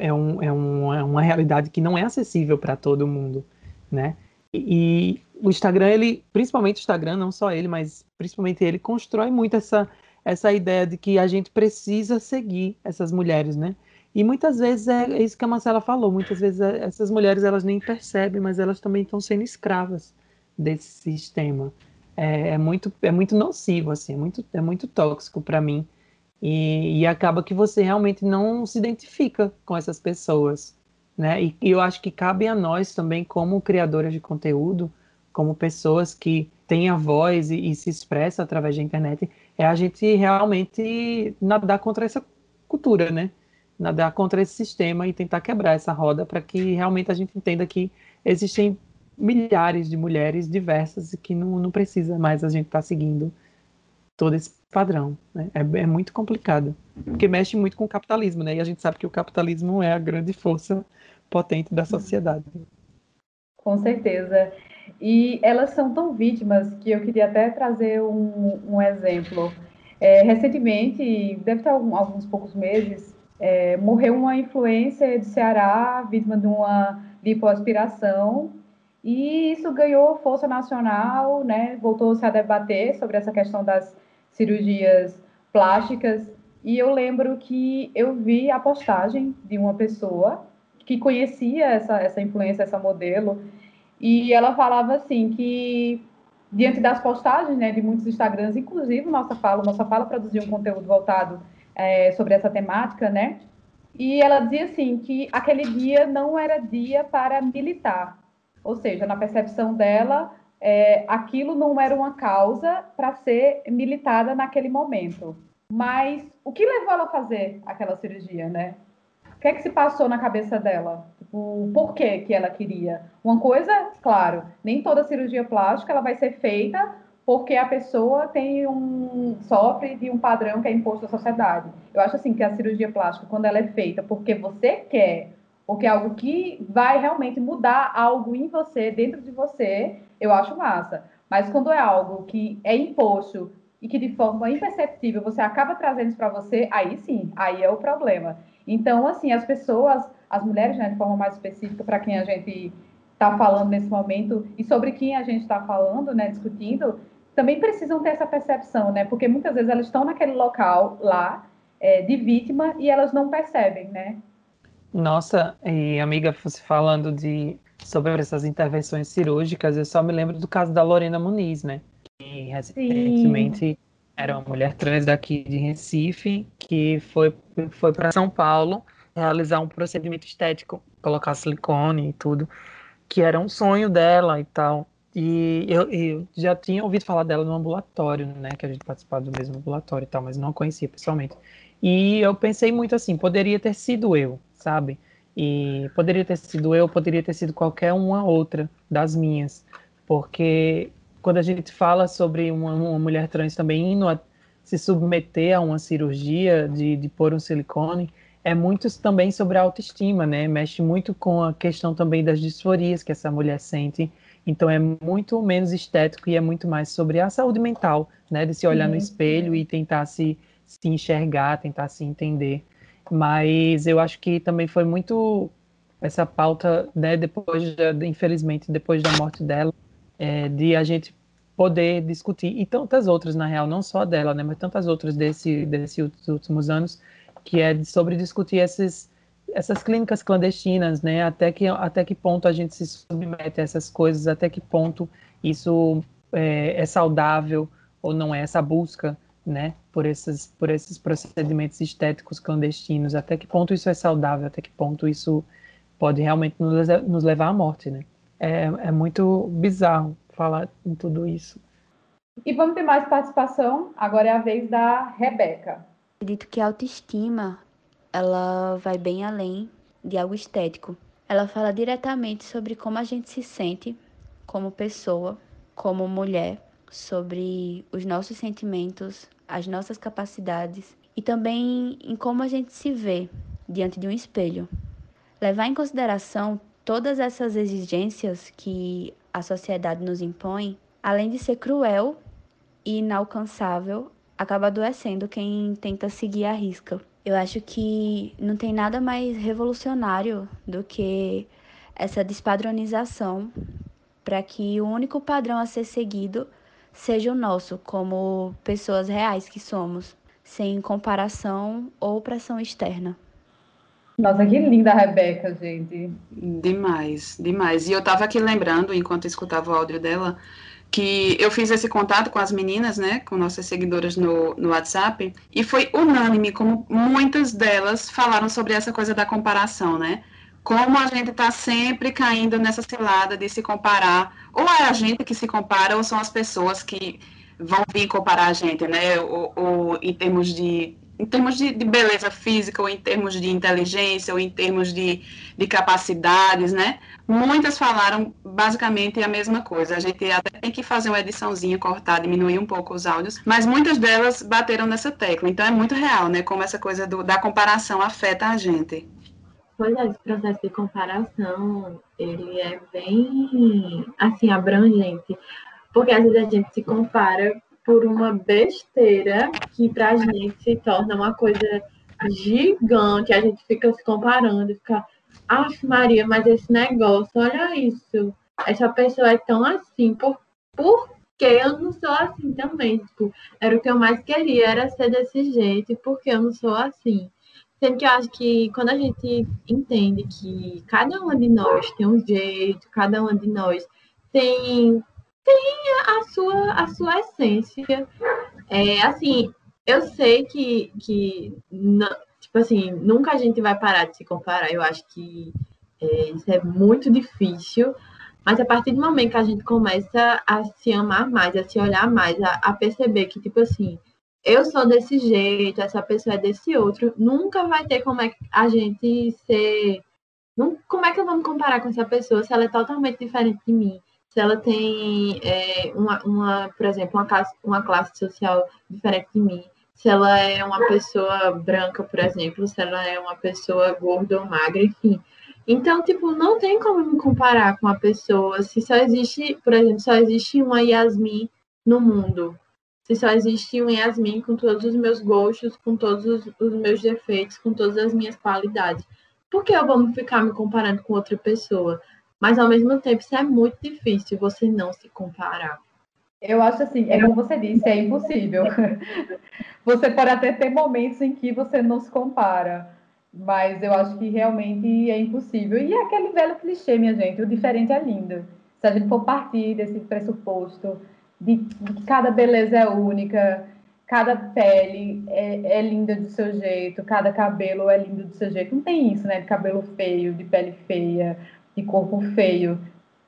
é, é, um, é, um, é uma realidade que não é acessível para todo mundo, né? E, o Instagram, ele, principalmente o Instagram, não só ele, mas principalmente ele, constrói muito essa, essa ideia de que a gente precisa seguir essas mulheres, né? E muitas vezes é, isso que a Marcela falou, muitas vezes é, essas mulheres elas nem percebem, mas elas também estão sendo escravas desse sistema. É, é muito, é muito nocivo, assim, é muito, é muito tóxico para mim. E, e acaba que você realmente não se identifica com essas pessoas. Né? E, e eu acho que cabe a nós também, como criadoras de conteúdo, como pessoas que têm a voz e, e se expressam através da internet, é a gente realmente nadar contra essa cultura, né? Nadar contra esse sistema e tentar quebrar essa roda para que realmente a gente entenda que existem milhares de mulheres diversas e que não, não precisa mais a gente estar tá seguindo todo esse padrão. Né? É, é, muito complicado, porque mexe muito com o capitalismo, né? E a gente sabe que o capitalismo é a grande força potente da sociedade. Com certeza. E elas são tão vítimas que eu queria até trazer um, um exemplo. É, recentemente, deve ter algum, alguns poucos meses, é, morreu uma influência de Ceará, vítima de uma lipoaspiração, e isso ganhou força nacional, né? Voltou-se a debater sobre essa questão das cirurgias plásticas. E eu lembro que eu vi a postagem de uma pessoa que conhecia essa, essa influência, essa modelo, e ela falava assim que diante das postagens né, de muitos Instagrams, inclusive Nossa Fala, Nossa Fala produziu um conteúdo voltado é, sobre essa temática, né? E ela dizia assim que aquele dia não era dia para militar, ou seja, na percepção dela, é, aquilo não era uma causa para ser militada naquele momento. Mas o que levou ela a fazer aquela cirurgia, né? O que é que se passou na cabeça dela? O porquê que ela queria. Uma coisa, claro, nem toda cirurgia plástica ela vai ser feita porque a pessoa tem um sofre de um padrão que é imposto à sociedade. Eu acho assim que a cirurgia plástica, quando ela é feita porque você quer, porque é algo que vai realmente mudar algo em você, dentro de você, eu acho massa. Mas quando é algo que é imposto e que de forma imperceptível você acaba trazendo para você, aí sim, aí é o problema. Então, assim, as pessoas, as mulheres, né, de forma mais específica, para quem a gente está falando nesse momento e sobre quem a gente está falando, né, discutindo, também precisam ter essa percepção, né? Porque muitas vezes elas estão naquele local lá é, de vítima e elas não percebem, né? Nossa, e amiga, você falando de sobre essas intervenções cirúrgicas, eu só me lembro do caso da Lorena Muniz, né? Que recentemente Sim. Era uma mulher trans daqui de Recife que foi foi para São Paulo realizar um procedimento estético, colocar silicone e tudo, que era um sonho dela e tal. E eu, eu, já tinha ouvido falar dela no ambulatório, né? Que a gente participava do mesmo ambulatório e tal, mas não a conhecia pessoalmente. E eu pensei muito assim, poderia ter sido eu, sabe? E poderia ter sido eu, poderia ter sido qualquer uma outra das minhas. Porque quando a gente fala sobre uma, uma mulher trans também indo a se submeter a uma cirurgia de, de pôr um silicone, é muito também sobre a autoestima, né? Mexe muito com a questão também das disforias que essa mulher sente então é muito menos estético e é muito mais sobre a saúde mental, né? De se olhar no espelho e tentar se, se enxergar, tentar se entender. Mas eu acho que também foi muito essa pauta, né? Depois, de, infelizmente, depois da morte dela, é, de a gente poder discutir e tantas outras na real, não só dela, né? Mas tantas outras desse desses últimos anos, que é sobre discutir esses essas clínicas clandestinas, né? Até que, até que ponto a gente se submete a essas coisas, até que ponto isso é, é saudável ou não é essa busca, né? Por esses, por esses procedimentos estéticos clandestinos, até que ponto isso é saudável, até que ponto isso pode realmente nos, nos levar à morte, né? É, é muito bizarro falar em tudo isso. E vamos ter mais participação. Agora é a vez da Rebeca. Acredito que a autoestima ela vai bem além de algo estético. Ela fala diretamente sobre como a gente se sente como pessoa, como mulher, sobre os nossos sentimentos, as nossas capacidades e também em como a gente se vê diante de um espelho. Levar em consideração todas essas exigências que a sociedade nos impõe, além de ser cruel e inalcançável, acaba adoecendo quem tenta seguir a risca. Eu acho que não tem nada mais revolucionário do que essa despadronização para que o único padrão a ser seguido seja o nosso, como pessoas reais que somos, sem comparação ou pressão externa. Nossa, que linda a Rebeca, gente. Demais, demais. E eu estava aqui lembrando, enquanto escutava o áudio dela, que eu fiz esse contato com as meninas, né, com nossas seguidoras no, no WhatsApp, e foi unânime, como muitas delas falaram sobre essa coisa da comparação, né? Como a gente está sempre caindo nessa cilada de se comparar, ou é a gente que se compara, ou são as pessoas que vão vir comparar a gente, né? Ou, ou em termos de em termos de, de, beleza física, ou em termos de inteligência, ou em termos de, de capacidades, né? Muitas falaram basicamente a mesma coisa. A gente até tem que fazer uma ediçãozinha, cortar, diminuir um pouco os áudios, mas muitas delas bateram nessa tecla. Então é muito real, né? Como essa coisa do, da comparação afeta a gente. Pois é, esse processo de comparação, ele é bem, assim, abrangente. Porque às vezes a gente se compara por uma besteira que pra gente se torna uma coisa gigante. A gente fica se comparando, fica, ah, Maria, mas esse negócio, olha isso. Essa pessoa é tão assim, por, por que eu não sou assim também? Tipo, era o que eu mais queria, era ser desse jeito, e por que eu não sou assim? Sendo que eu acho que quando a gente entende que cada uma de nós tem um jeito, cada uma de nós tem tem a sua, a sua essência. É, assim, eu sei que, que não, tipo assim, nunca a gente vai parar de se comparar. Eu acho que é, isso é muito difícil. Mas a partir do momento que a gente começa a se amar mais, a se olhar mais, a, a perceber que, tipo assim, eu sou desse jeito, essa pessoa é desse outro, nunca vai ter como é a gente ser Não, como é que eu vou me comparar com essa pessoa se ela é totalmente diferente de mim? Se ela tem é, uma, uma, por exemplo, uma classe, uma classe social diferente de mim, se ela é uma pessoa branca, por exemplo, se ela é uma pessoa gorda ou magra, enfim. Então, tipo, não tem como me comparar com a pessoa se só existe, por exemplo, só existe uma Yasmin no mundo. Se só existe um Yasmin com todos os meus gostos, com todos os, os meus defeitos, com todas as minhas qualidades. Por que eu vou ficar me comparando com outra pessoa? Mas ao mesmo tempo, isso é muito difícil você não se comparar. Eu acho assim, é como você disse, é impossível. Você pode até ter momentos em que você não se compara, mas eu acho que realmente é impossível. E é aquele velho clichê, minha gente, o diferente é lindo. Se a gente for partir desse pressuposto de que cada beleza é única, cada pele é, é, linda do seu jeito, cada cabelo é lindo do seu jeito. Não tem isso, né? De cabelo feio, de pele feia, de corpo feio.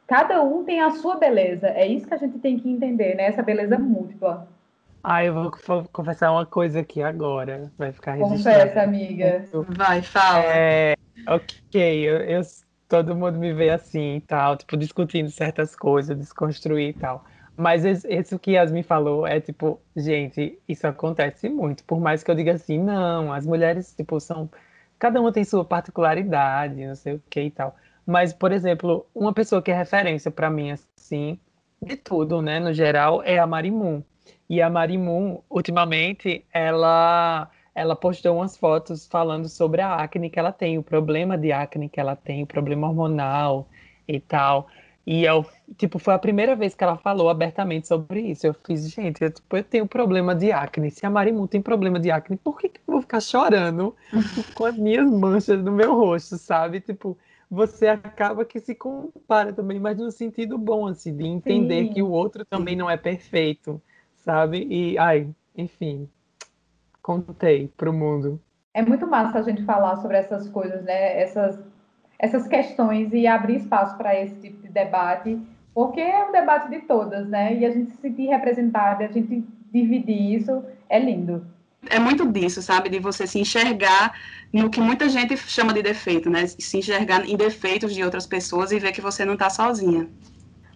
Cada um tem a sua beleza. É isso que a gente tem que entender, né? Essa beleza múltipla. Ah, eu vou confessar uma coisa aqui agora. Vai ficar registrado. Confessa, amiga. Vai, fala. É, ok, eu, eu, todo mundo me vê assim e tal, tipo, discutindo certas coisas, desconstruir e tal. Mas isso que Yasmin falou é tipo, gente, isso acontece muito. Por mais que eu diga assim, não, as mulheres, tipo, são. Cada uma tem sua particularidade, não sei o que e tal. Mas, por exemplo, uma pessoa que é referência para mim, assim, de tudo, né, no geral, é a Marimun. E a Marimun, ultimamente, ela ela postou umas fotos falando sobre a acne que ela tem, o problema de acne que ela tem, o problema hormonal e tal. E eu, tipo, foi a primeira vez que ela falou abertamente sobre isso. Eu fiz, gente, eu, tipo, eu tenho problema de acne. Se a Marimun tem problema de acne, por que, que eu vou ficar chorando com as minhas manchas no meu rosto, sabe? Tipo, você acaba que se compara também, mas no sentido bom, assim, de entender Sim. que o outro também não é perfeito sabe? E, ai, enfim, contei para o mundo. É muito massa a gente falar sobre essas coisas, né? Essas, essas questões e abrir espaço para esse tipo de debate, porque é um debate de todas, né? E a gente se sentir representada, a gente dividir isso, é lindo. É muito disso, sabe? De você se enxergar no que muita gente chama de defeito, né? Se enxergar em defeitos de outras pessoas e ver que você não está sozinha.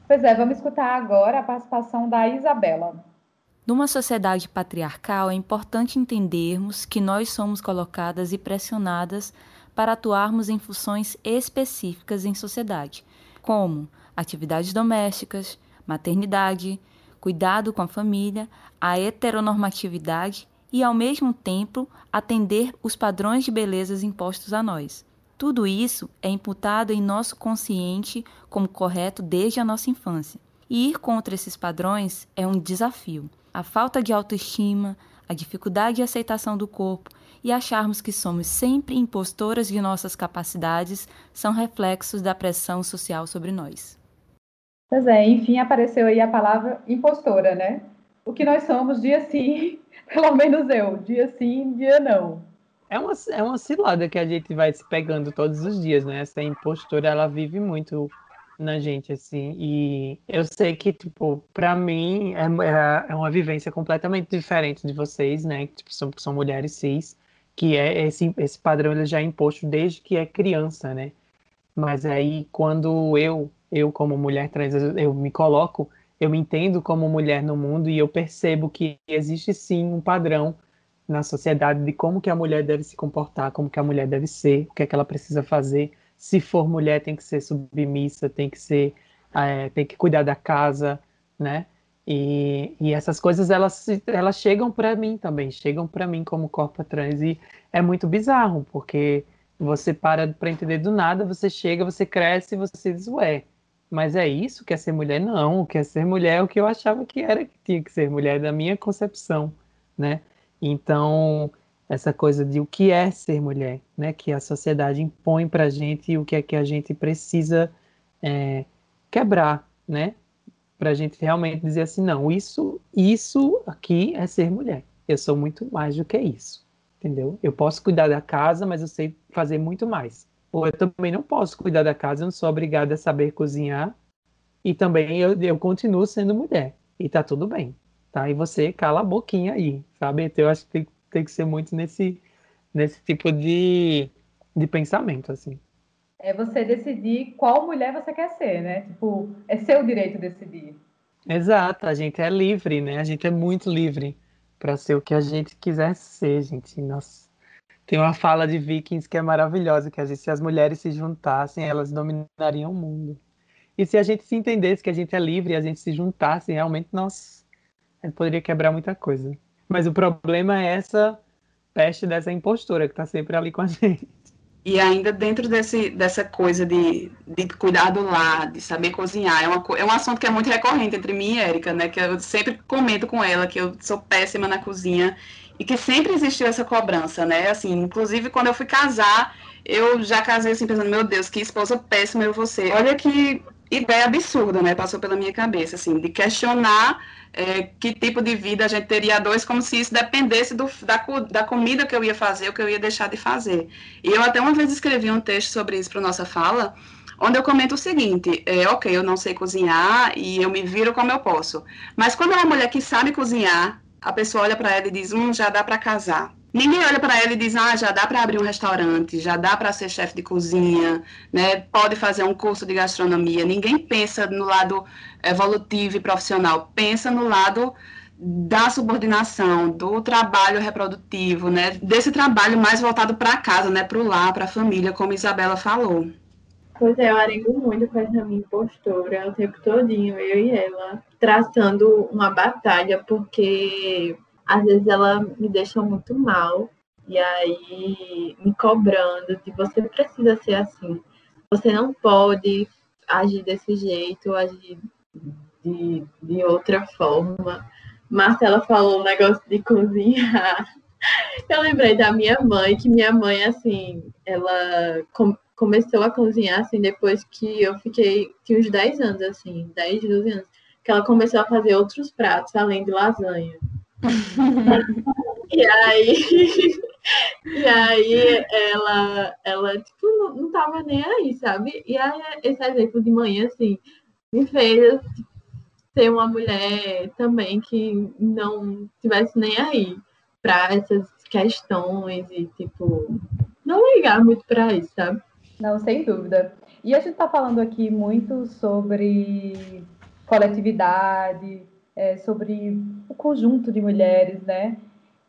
Pois é, vamos escutar agora a participação da Isabela. Numa sociedade patriarcal, é importante entendermos que nós somos colocadas e pressionadas para atuarmos em funções específicas em sociedade, como atividades domésticas, maternidade, cuidado com a família, a heteronormatividade e, ao mesmo tempo, atender os padrões de belezas impostos a nós. Tudo isso é imputado em nosso consciente como correto desde a nossa infância. E ir contra esses padrões é um desafio a falta de autoestima, a dificuldade de aceitação do corpo e acharmos que somos sempre impostoras de nossas capacidades são reflexos da pressão social sobre nós. Pois é, enfim, apareceu aí a palavra impostora, né? O que nós somos dia sim, pelo menos eu, dia sim, dia não. É uma, é uma cilada que a gente vai se pegando todos os dias, né? Essa impostora, ela vive muito na gente, assim. E eu sei que, tipo, para mim é, é, é, uma vivência completamente diferente de vocês, né? Que tipo, são, são mulheres cis, que é esse, esse padrão ele já é imposto desde que é criança, né? Mas aí, quando eu, eu como mulher trans, eu me coloco, eu me entendo como mulher no mundo e eu percebo que existe sim um padrão na sociedade de como que a mulher deve se comportar, como que a mulher deve ser, o que é que ela precisa fazer. Se for mulher tem que ser submissa, tem que ser, é, tem que cuidar da casa, né? E, e essas coisas elas, elas chegam para mim também, chegam para mim como corpo trans. E é muito bizarro porque você para para entender do nada, você chega, você cresce e você diz, ué, mas é isso que é ser mulher? Não, o que é ser mulher é o que eu achava que era que tinha que ser mulher, da minha concepção, né? Então, essa coisa de o que é ser mulher, né? Que a sociedade impõe para a gente e o que é que a gente precisa é, quebrar, né? Para a gente realmente dizer assim, não, isso, isso aqui é ser mulher. Eu sou muito mais do que isso, entendeu? Eu posso cuidar da casa, mas eu sei fazer muito mais. Ou eu também não posso cuidar da casa, eu não sou obrigada a saber cozinhar e também eu, eu continuo sendo mulher e tá tudo bem, tá? E você cala a boquinha aí, sabe? Então eu acho que tem tem que ser muito nesse, nesse tipo de, de pensamento, assim. é você decidir qual mulher você quer ser, né? Tipo, é seu direito decidir. Exato, a gente é livre, né? A gente é muito livre para ser o que a gente quiser ser, gente. Nossa. Tem uma fala de Vikings que é maravilhosa, que a gente, se as mulheres se juntassem, elas dominariam o mundo. E se a gente se entendesse que a gente é livre e a gente se juntasse, realmente, nós a gente poderia quebrar muita coisa. Mas o problema é essa peste dessa impostora que está sempre ali com a gente. E ainda dentro desse, dessa coisa de, de cuidar do lar, de saber cozinhar, é, uma, é um assunto que é muito recorrente entre mim e Érica, né? Que eu sempre comento com ela que eu sou péssima na cozinha e que sempre existiu essa cobrança, né? Assim, inclusive quando eu fui casar, eu já casei assim pensando, meu Deus, que esposa péssima eu vou ser. Olha que ideia absurda, né? Passou pela minha cabeça, assim, de questionar é, que tipo de vida a gente teria dois, como se isso dependesse do, da, da comida que eu ia fazer ou que eu ia deixar de fazer. E eu até uma vez escrevi um texto sobre isso para nossa fala, onde eu comento o seguinte: é, ok, eu não sei cozinhar e eu me viro como eu posso, mas quando é uma mulher que sabe cozinhar, a pessoa olha para ela e diz: hum, já dá para casar. Ninguém olha para ela e diz: ah, já dá para abrir um restaurante, já dá para ser chefe de cozinha, né? Pode fazer um curso de gastronomia. Ninguém pensa no lado evolutivo e profissional, pensa no lado da subordinação, do trabalho reprodutivo, né? Desse trabalho mais voltado para casa, né? Para o lar, para a família, como Isabela falou. Pois é, eu arengo muito com essa minha postura o tempo todinho, eu e ela, traçando uma batalha, porque às vezes ela me deixa muito mal e aí me cobrando de você precisa ser assim, você não pode agir desse jeito, agir de, de outra forma. Marcela falou um negócio de cozinhar. Eu lembrei da minha mãe, que minha mãe, assim, ela começou a cozinhar, assim, depois que eu fiquei, tinha uns 10 anos, assim, 10, 12 anos, que ela começou a fazer outros pratos, além de lasanha. e aí, e aí ela, ela tipo, não, não tava nem aí, sabe? E aí, esse exemplo de manhã, assim, me fez ser uma mulher também que não tivesse nem aí para essas questões e, tipo, não ligar muito para isso, sabe? Não, sem dúvida. E a gente está falando aqui muito sobre coletividade, é, sobre o conjunto de mulheres, né?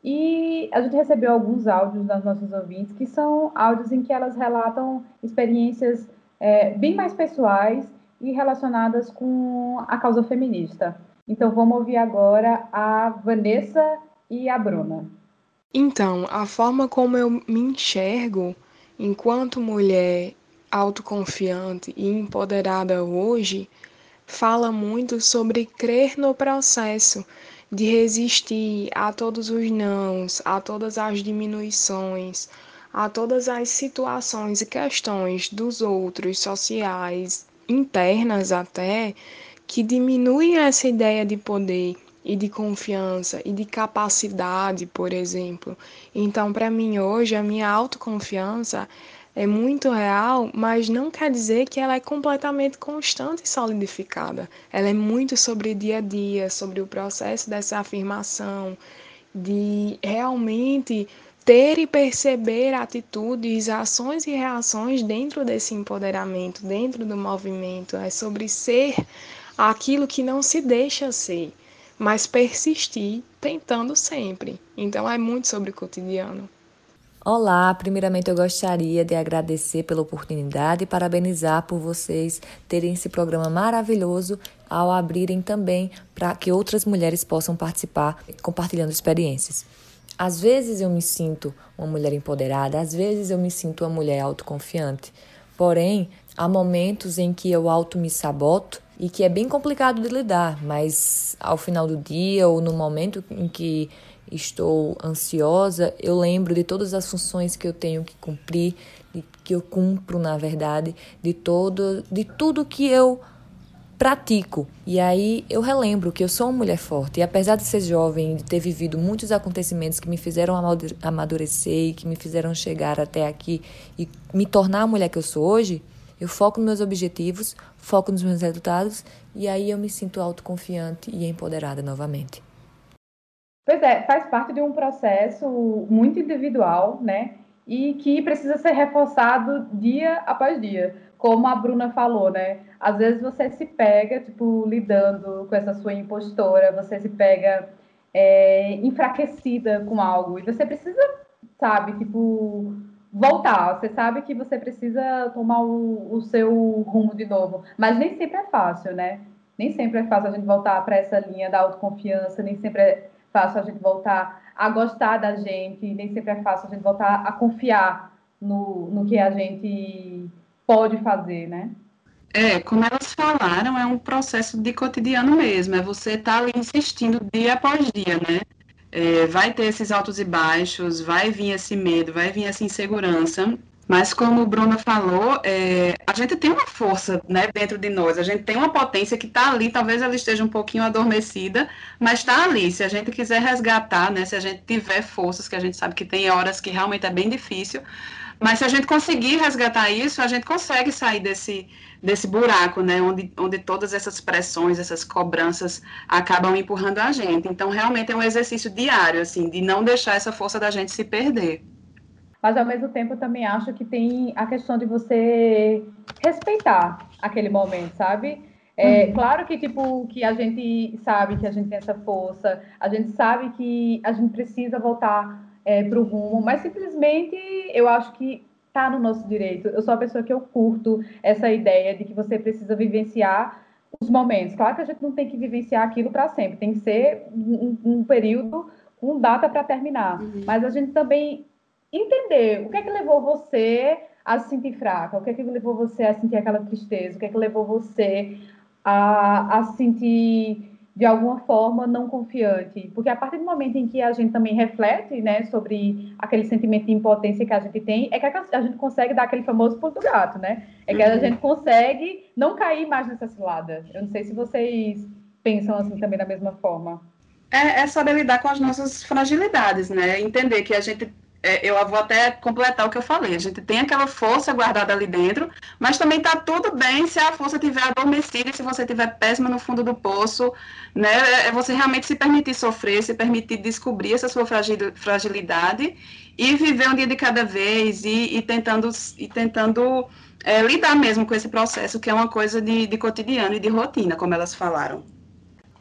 E a gente recebeu alguns áudios das nossas ouvintes, que são áudios em que elas relatam experiências é, bem mais pessoais e relacionadas com a causa feminista. Então vamos ouvir agora a Vanessa e a Bruna. Então, a forma como eu me enxergo enquanto mulher autoconfiante e empoderada hoje fala muito sobre crer no processo de resistir a todos os nãos, a todas as diminuições, a todas as situações e questões dos outros sociais, internas até, que diminuem essa ideia de poder e de confiança e de capacidade, por exemplo. Então, para mim hoje, a minha autoconfiança é muito real, mas não quer dizer que ela é completamente constante e solidificada. Ela é muito sobre dia a dia, sobre o processo dessa afirmação, de realmente ter e perceber atitudes, ações e reações dentro desse empoderamento, dentro do movimento. É sobre ser aquilo que não se deixa ser, mas persistir tentando sempre. Então é muito sobre o cotidiano. Olá, primeiramente eu gostaria de agradecer pela oportunidade e parabenizar por vocês terem esse programa maravilhoso ao abrirem também para que outras mulheres possam participar compartilhando experiências. Às vezes eu me sinto uma mulher empoderada, às vezes eu me sinto uma mulher autoconfiante. Porém, há momentos em que eu auto me saboto e que é bem complicado de lidar, mas ao final do dia ou no momento em que estou ansiosa, eu lembro de todas as funções que eu tenho que cumprir, que eu cumpro, na verdade, de todo, de tudo que eu pratico. E aí eu relembro que eu sou uma mulher forte. E apesar de ser jovem, de ter vivido muitos acontecimentos que me fizeram amadurecer e que me fizeram chegar até aqui e me tornar a mulher que eu sou hoje, eu foco nos meus objetivos, foco nos meus resultados e aí eu me sinto autoconfiante e empoderada novamente. Pois é, faz parte de um processo muito individual, né? e que precisa ser reforçado dia após dia. Como a Bruna falou, né? Às vezes você se pega, tipo, lidando com essa sua impostora, você se pega é, enfraquecida com algo, e você precisa, sabe, tipo, voltar. Você sabe que você precisa tomar o, o seu rumo de novo, mas nem sempre é fácil, né? Nem sempre é fácil a gente voltar para essa linha da autoconfiança, nem sempre é fácil a gente voltar a gostar da gente, nem sempre é fácil a gente voltar a confiar no, no que a gente pode fazer, né? É, como elas falaram, é um processo de cotidiano mesmo, é você estar tá ali insistindo dia após dia, né? É, vai ter esses altos e baixos, vai vir esse medo, vai vir essa insegurança, mas como o Bruno falou, é, a gente tem uma força né, dentro de nós, a gente tem uma potência que está ali, talvez ela esteja um pouquinho adormecida, mas está ali. Se a gente quiser resgatar, né, se a gente tiver forças, que a gente sabe que tem horas que realmente é bem difícil, mas se a gente conseguir resgatar isso, a gente consegue sair desse, desse buraco, né, onde, onde todas essas pressões, essas cobranças acabam empurrando a gente. Então, realmente é um exercício diário, assim, de não deixar essa força da gente se perder mas ao mesmo tempo eu também acho que tem a questão de você respeitar aquele momento, sabe? É uhum. claro que tipo que a gente sabe que a gente tem essa força, a gente sabe que a gente precisa voltar é, para o rumo, mas simplesmente eu acho que está no nosso direito. Eu sou a pessoa que eu curto essa ideia de que você precisa vivenciar os momentos. Claro que a gente não tem que vivenciar aquilo para sempre, tem que ser um, um período com data para terminar. Uhum. Mas a gente também entender o que é que levou você a se sentir fraca, o que é que levou você a sentir aquela tristeza, o que é que levou você a, a se sentir de alguma forma não confiante, porque a partir do momento em que a gente também reflete, né, sobre aquele sentimento de impotência que a gente tem, é que a gente consegue dar aquele famoso pulo do gato, né? É que a uhum. gente consegue não cair mais nessa cilada. Eu não sei se vocês pensam assim também da mesma forma. É, é saber lidar com as nossas fragilidades, né? Entender que a gente é, eu vou até completar o que eu falei. A gente tem aquela força guardada ali dentro, mas também está tudo bem se a força estiver adormecida e se você estiver péssima no fundo do poço, né? É, é você realmente se permitir sofrer, se permitir descobrir essa sua fragilidade e viver um dia de cada vez e, e tentando, e tentando é, lidar mesmo com esse processo, que é uma coisa de, de cotidiano e de rotina, como elas falaram.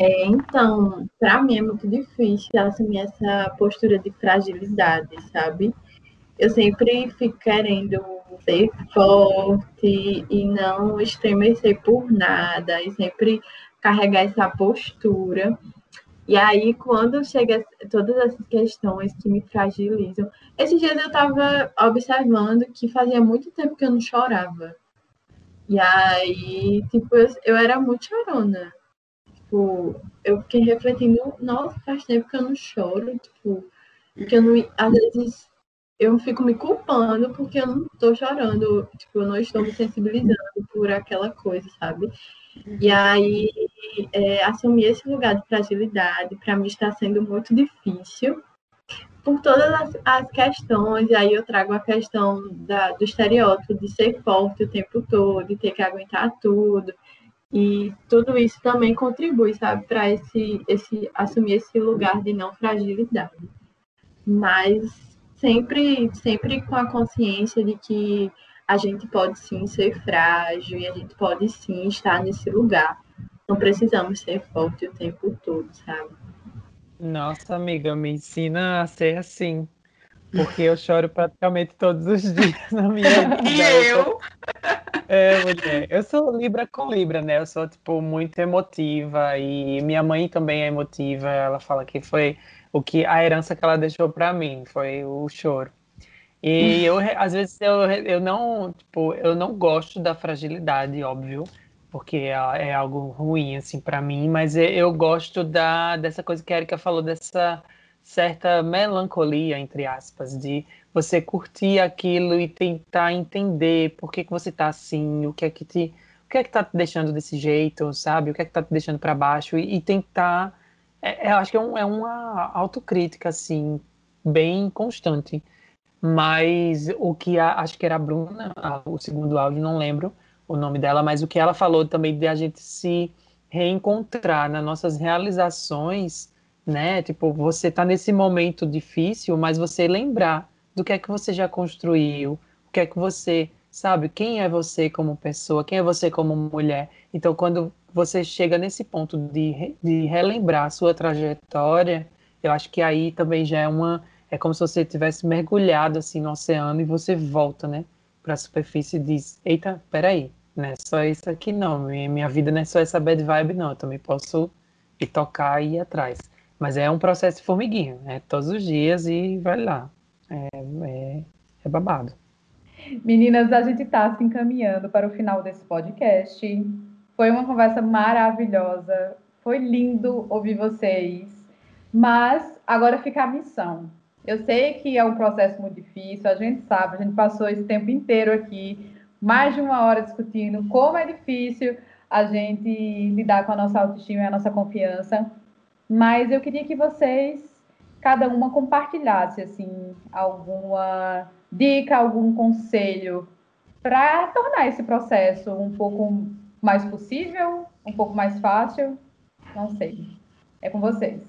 É, então, para mim é muito difícil assumir essa postura de fragilidade, sabe? Eu sempre fico querendo ser forte e não estremecer por nada, e sempre carregar essa postura. E aí, quando chega todas essas questões que me fragilizam, esses dias eu estava observando que fazia muito tempo que eu não chorava. E aí, tipo, eu, eu era muito chorona tipo, eu fiquei refletindo, nossa, faz tempo que eu não choro, tipo, que eu não, às vezes eu fico me culpando porque eu não tô chorando, tipo, eu não estou me sensibilizando por aquela coisa, sabe? E aí, é, assumir esse lugar de fragilidade, para mim está sendo muito difícil, por todas as, as, questões, e aí eu trago a questão da, do estereótipo de ser forte o tempo todo, de ter que aguentar tudo, e tudo isso também contribui, sabe, para esse, esse assumir esse lugar de não fragilidade. Mas sempre, sempre com a consciência de que a gente pode sim ser frágil e a gente pode sim estar nesse lugar. Não precisamos ser forte o tempo todo, sabe? Nossa, amiga, me ensina a ser assim. Porque eu choro praticamente todos os dias na minha vida. E eu? É, mulher. Eu sou Libra com Libra, né? Eu sou, tipo, muito emotiva e minha mãe também é emotiva. Ela fala que foi o que a herança que ela deixou para mim, foi o choro. E eu, às vezes, eu, eu não, tipo, eu não gosto da fragilidade, óbvio, porque é, é algo ruim, assim, para mim, mas eu gosto da, dessa coisa que a Erika falou, dessa certa melancolia, entre aspas, de você curtir aquilo e tentar entender por que, que você tá assim, o que é que te. O que é que tá te deixando desse jeito, sabe? O que é que tá te deixando para baixo e, e, tentar. É, é, eu acho que é, um, é uma autocrítica, assim, bem constante. Mas o que a, acho que era a Bruna, a, o segundo áudio, não lembro o nome dela, mas o que ela falou também de a gente se reencontrar nas nossas realizações, né? Tipo, você tá nesse momento difícil, mas você lembrar do que é que você já construiu, o que é que você sabe, quem é você como pessoa, quem é você como mulher. Então, quando você chega nesse ponto de, de relembrar a sua trajetória, eu acho que aí também já é uma. É como se você tivesse mergulhado assim no oceano e você volta, né, para a superfície e diz: Eita, peraí, não é só isso aqui não, minha, minha vida não é só essa bad vibe, não, eu também posso ir tocar e ir atrás. Mas é um processo de formiguinha, é todos os dias e vai lá. É, é, é babado. Meninas, a gente está se encaminhando para o final desse podcast. Foi uma conversa maravilhosa. Foi lindo ouvir vocês. Mas agora fica a missão. Eu sei que é um processo muito difícil, a gente sabe, a gente passou esse tempo inteiro aqui, mais de uma hora discutindo como é difícil a gente lidar com a nossa autoestima e a nossa confiança. Mas eu queria que vocês, cada uma, compartilhasse assim alguma dica, algum conselho para tornar esse processo um pouco mais possível, um pouco mais fácil? Não sei. É com vocês.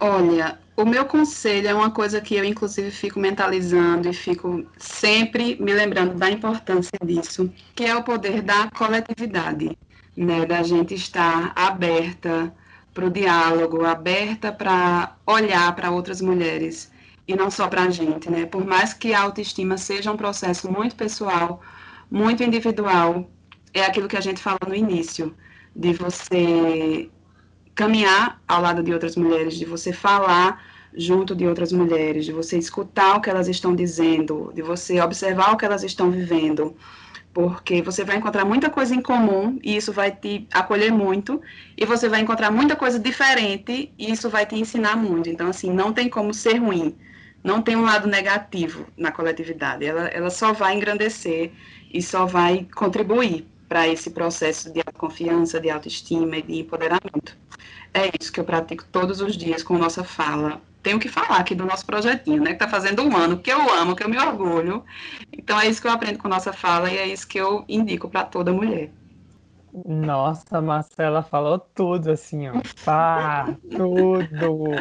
Olha, o meu conselho é uma coisa que eu, inclusive, fico mentalizando e fico sempre me lembrando da importância disso, que é o poder da coletividade, né? Da gente estar aberta para o diálogo, aberta para olhar para outras mulheres e não só para a gente, né? Por mais que a autoestima seja um processo muito pessoal, muito individual, é aquilo que a gente falou no início, de você caminhar ao lado de outras mulheres, de você falar junto de outras mulheres, de você escutar o que elas estão dizendo, de você observar o que elas estão vivendo, porque você vai encontrar muita coisa em comum e isso vai te acolher muito, e você vai encontrar muita coisa diferente e isso vai te ensinar muito. Então, assim, não tem como ser ruim não tem um lado negativo na coletividade, ela, ela só vai engrandecer e só vai contribuir para esse processo de confiança, de autoestima e de empoderamento. É isso que eu pratico todos os dias com nossa fala. Tenho que falar aqui do nosso projetinho, né? Que está fazendo um ano, que eu amo, que eu me orgulho. Então é isso que eu aprendo com nossa fala e é isso que eu indico para toda mulher. Nossa, Marcela falou tudo assim, ó. Pá, tudo.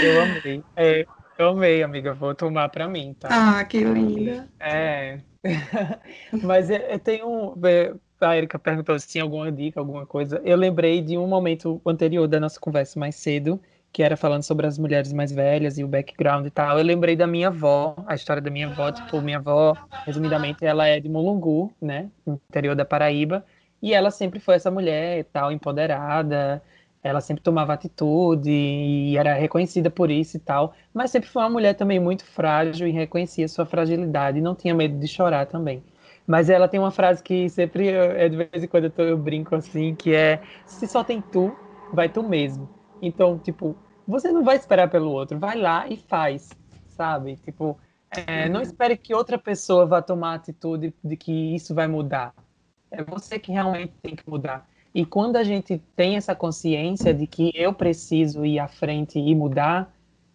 Eu amei. É, eu amei, amiga. Vou tomar para mim, tá? Ah, que linda. É. Mas eu tenho. É, a Erika perguntou se tinha alguma dica, alguma coisa. Eu lembrei de um momento anterior da nossa conversa mais cedo, que era falando sobre as mulheres mais velhas e o background e tal. Eu lembrei da minha avó, a história da minha avó. Tipo, minha avó, resumidamente, ela é de Mulungu, né? Interior da Paraíba. E ela sempre foi essa mulher e tal, empoderada, ela sempre tomava atitude e era reconhecida por isso e tal, mas sempre foi uma mulher também muito frágil e reconhecia sua fragilidade e não tinha medo de chorar também. Mas ela tem uma frase que sempre, é de vez em quando eu, tô, eu brinco assim, que é, se só tem tu, vai tu mesmo. Então, tipo, você não vai esperar pelo outro, vai lá e faz, sabe? Tipo, é, não espere que outra pessoa vá tomar atitude de que isso vai mudar. É você que realmente tem que mudar. E quando a gente tem essa consciência de que eu preciso ir à frente e mudar,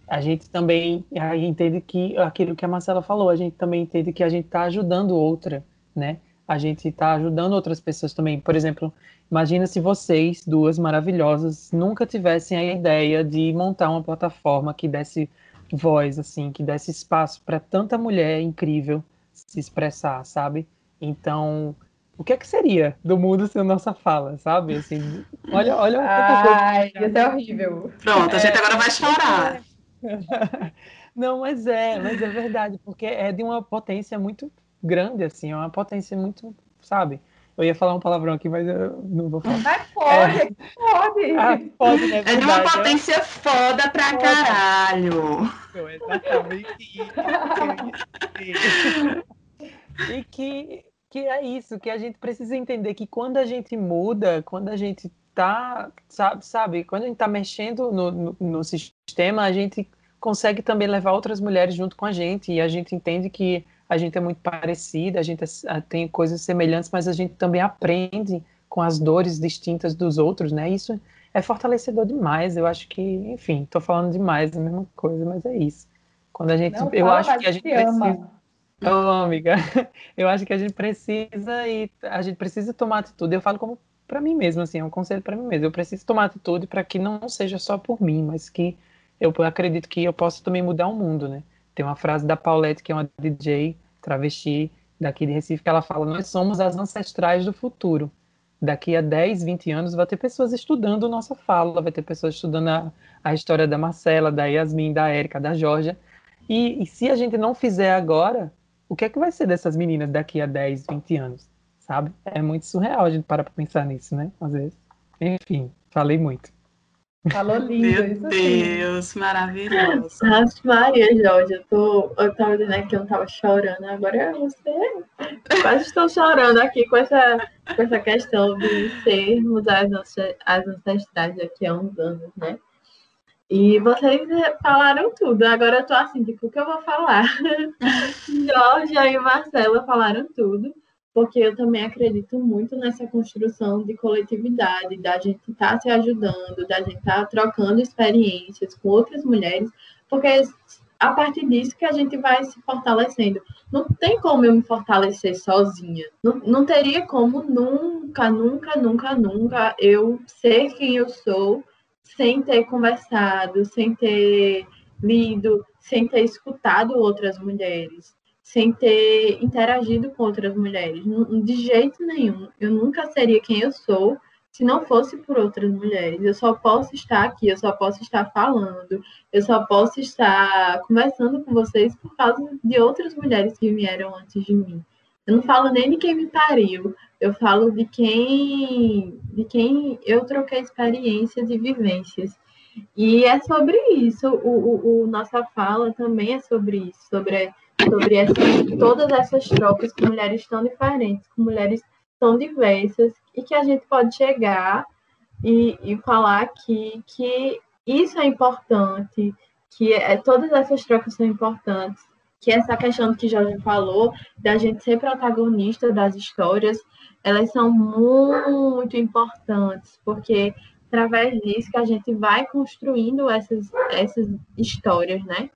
a gente também entende que aquilo que a Marcela falou, a gente também entende que a gente está ajudando outra, né? A gente está ajudando outras pessoas também. Por exemplo, imagina se vocês, duas maravilhosas, nunca tivessem a ideia de montar uma plataforma que desse voz, assim, que desse espaço para tanta mulher incrível se expressar, sabe? Então, o que é que seria do mundo sem nossa fala, sabe? Assim, olha, olha Ai, coisa. isso é horrível. Pronto, a gente agora vai chorar. Não, mas é, mas é verdade, porque é de uma potência muito grande, assim, é uma potência muito, sabe? Eu ia falar um palavrão aqui, mas eu não vou falar. Mas pode, é... pode. Ah, pode, né? É de uma potência é... foda pra foda. caralho. Exatamente. e que que é isso, que a gente precisa entender que quando a gente muda, quando a gente tá, sabe, sabe quando a gente tá mexendo no, no, no, sistema, a gente consegue também levar outras mulheres junto com a gente, e a gente entende que a gente é muito parecida, a gente é, tem coisas semelhantes, mas a gente também aprende com as dores distintas dos outros, né? Isso é fortalecedor demais. Eu acho que, enfim, tô falando demais a mesma coisa, mas é isso. Quando a gente, Não, eu acho que a gente precisa ama. Amiga, eu acho que a gente precisa e a gente precisa tomar atitude. Eu falo como para mim mesmo, assim, é um conselho para mim mesmo. Eu preciso tomar atitude para que não seja só por mim, mas que eu acredito que eu possa também mudar o mundo, né? Tem uma frase da Paulette, que é uma DJ travesti daqui de Recife, que ela fala: Nós somos as ancestrais do futuro. Daqui a 10, 20 anos vai ter pessoas estudando nossa fala, vai ter pessoas estudando a, a história da Marcela, da Yasmin, da Érica, da Georgia. E, e se a gente não fizer agora, o que é que vai ser dessas meninas daqui a 10, 20 anos? Sabe? É muito surreal a gente parar para pensar nisso, né? Às vezes. Enfim, falei muito. Falou lindo, Meu isso Deus, sim. maravilhoso. Nossa, Maria, Jorge, eu, tô, eu tava dizendo aqui que eu não tava chorando, agora você quase estou chorando aqui com essa, com essa questão de sermos as, as ancestrais daqui a uns anos, né? E vocês falaram tudo, agora eu tô assim, tipo, o que eu vou falar? Jorge e Marcela falaram tudo, porque eu também acredito muito nessa construção de coletividade, da gente estar se ajudando, da gente estar trocando experiências com outras mulheres, porque é a partir disso que a gente vai se fortalecendo. Não tem como eu me fortalecer sozinha. Não, não teria como nunca, nunca, nunca, nunca eu ser quem eu sou sem ter conversado, sem ter lido, sem ter escutado outras mulheres, sem ter interagido com outras mulheres. De jeito nenhum. Eu nunca seria quem eu sou se não fosse por outras mulheres. Eu só posso estar aqui, eu só posso estar falando, eu só posso estar conversando com vocês por causa de outras mulheres que vieram antes de mim. Eu não falo nem de quem me pariu, eu falo de quem, de quem eu troquei experiências e vivências. E é sobre isso. O, o, o- nossa fala também é sobre isso, sobre, sobre todas essas trocas com mulheres tão diferentes, com mulheres tão diversas, e que a gente pode chegar e, e falar que, que isso é importante, que é, todas essas trocas são importantes, que essa questão que Jorge falou, da gente ser protagonista das histórias, elas são muito importantes, porque através disso que a gente vai construindo essas, essas histórias, né?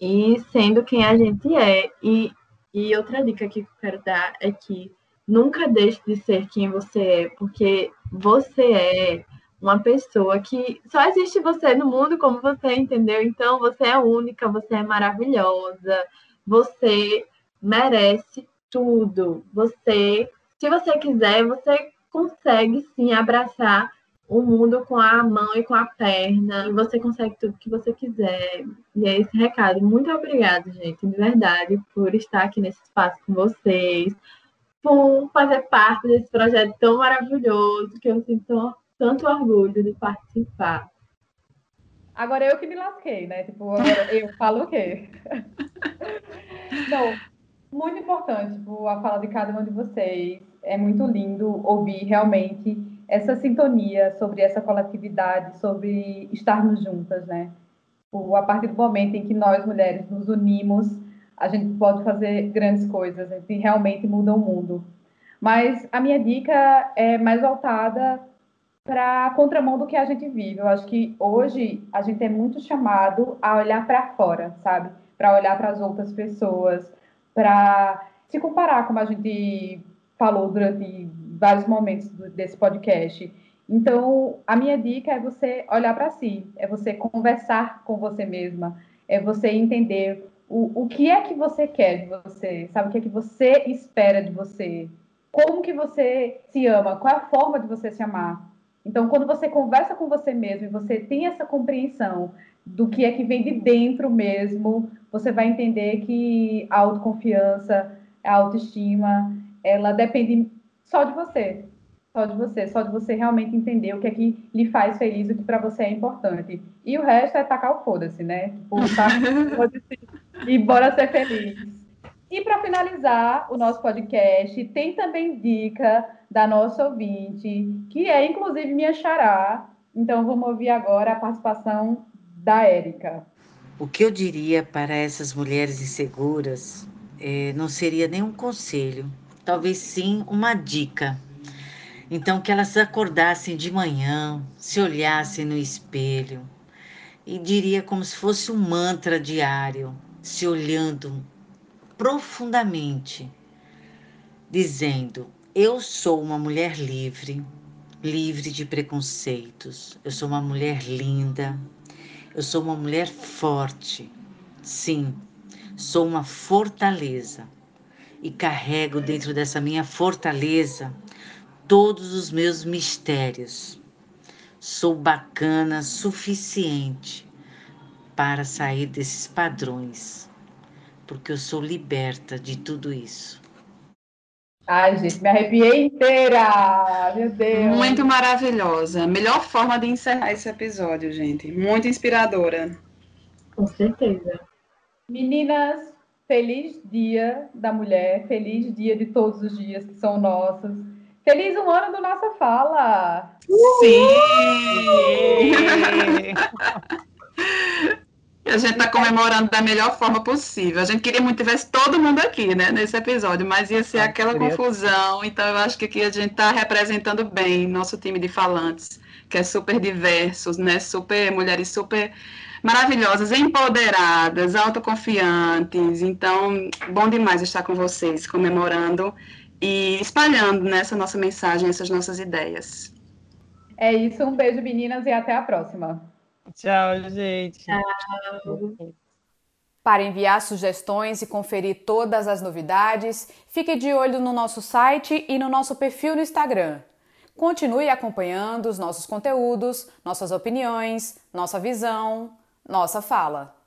E sendo quem a gente é. E, e outra dica que eu quero dar é que nunca deixe de ser quem você é, porque você é uma pessoa que só existe você no mundo como você, entendeu? Então você é única, você é maravilhosa, você merece tudo. Você, se você quiser, você consegue sim abraçar o mundo com a mão e com a perna, e você consegue tudo que você quiser. E é esse recado. Muito obrigada, gente, de verdade, por estar aqui nesse espaço com vocês, por fazer parte desse projeto tão maravilhoso que eu sinto tanto orgulho de participar. Agora eu que me lasquei, né? Tipo, agora eu falo o quê? Não, muito importante, tipo, a fala de cada um de vocês. É muito lindo ouvir realmente essa sintonia sobre essa coletividade, sobre estarmos juntas, né? Tipo, a partir do momento em que nós mulheres nos unimos, a gente pode fazer grandes coisas, a gente realmente muda o mundo. Mas a minha dica é mais voltada para a contramão do que a gente vive. Eu acho que hoje a gente é muito chamado a olhar para fora, sabe? Para olhar para as outras pessoas, para se comparar, como a gente falou durante vários momentos desse podcast. Então, a minha dica é você olhar para si, é você conversar com você mesma, é você entender o, o que é que você quer de você, sabe? O que é que você espera de você, como que você se ama, qual é a forma de você se amar. Então, quando você conversa com você mesmo e você tem essa compreensão do que é que vem de dentro mesmo, você vai entender que a autoconfiança, a autoestima, ela depende só de você. Só de você, só de você realmente entender o que é que lhe faz feliz, o que para você é importante. E o resto é tacar o foda-se, né? Tipo, o foda-se e bora ser feliz. E para finalizar o nosso podcast, tem também dica da nossa ouvinte, que é inclusive minha xará. Então vamos ouvir agora a participação da Érica. O que eu diria para essas mulheres inseguras eh, não seria nenhum conselho, talvez sim uma dica. Então, que elas acordassem de manhã, se olhassem no espelho e diria como se fosse um mantra diário, se olhando profundamente, dizendo: Eu sou uma mulher livre, livre de preconceitos, eu sou uma mulher linda, eu sou uma mulher forte. Sim, Sou uma fortaleza e carrego dentro dessa minha fortaleza todos os meus mistérios. Sou bacana suficiente para sair desses padrões, porque eu sou liberta de tudo isso. Ai, gente, me arrepiei inteira! Meu Deus! Muito maravilhosa. Melhor forma de encerrar esse episódio, gente. Muito inspiradora. Com certeza. Meninas, feliz dia da mulher, feliz dia de todos os dias que são nossos. Feliz um ano do Nossa Fala! Sim! A gente está comemorando da melhor forma possível. A gente queria muito que tivesse todo mundo aqui, né, nesse episódio, mas ia ser aquela confusão. Então, eu acho que aqui a gente está representando bem nosso time de falantes, que é super diversos, né, super mulheres super maravilhosas, empoderadas, autoconfiantes. Então, bom demais estar com vocês, comemorando e espalhando nessa nossa mensagem, essas nossas ideias. É isso, um beijo, meninas, e até a próxima. Tchau, gente. Tchau. Para enviar sugestões e conferir todas as novidades, fique de olho no nosso site e no nosso perfil no Instagram. Continue acompanhando os nossos conteúdos, nossas opiniões, nossa visão, nossa fala.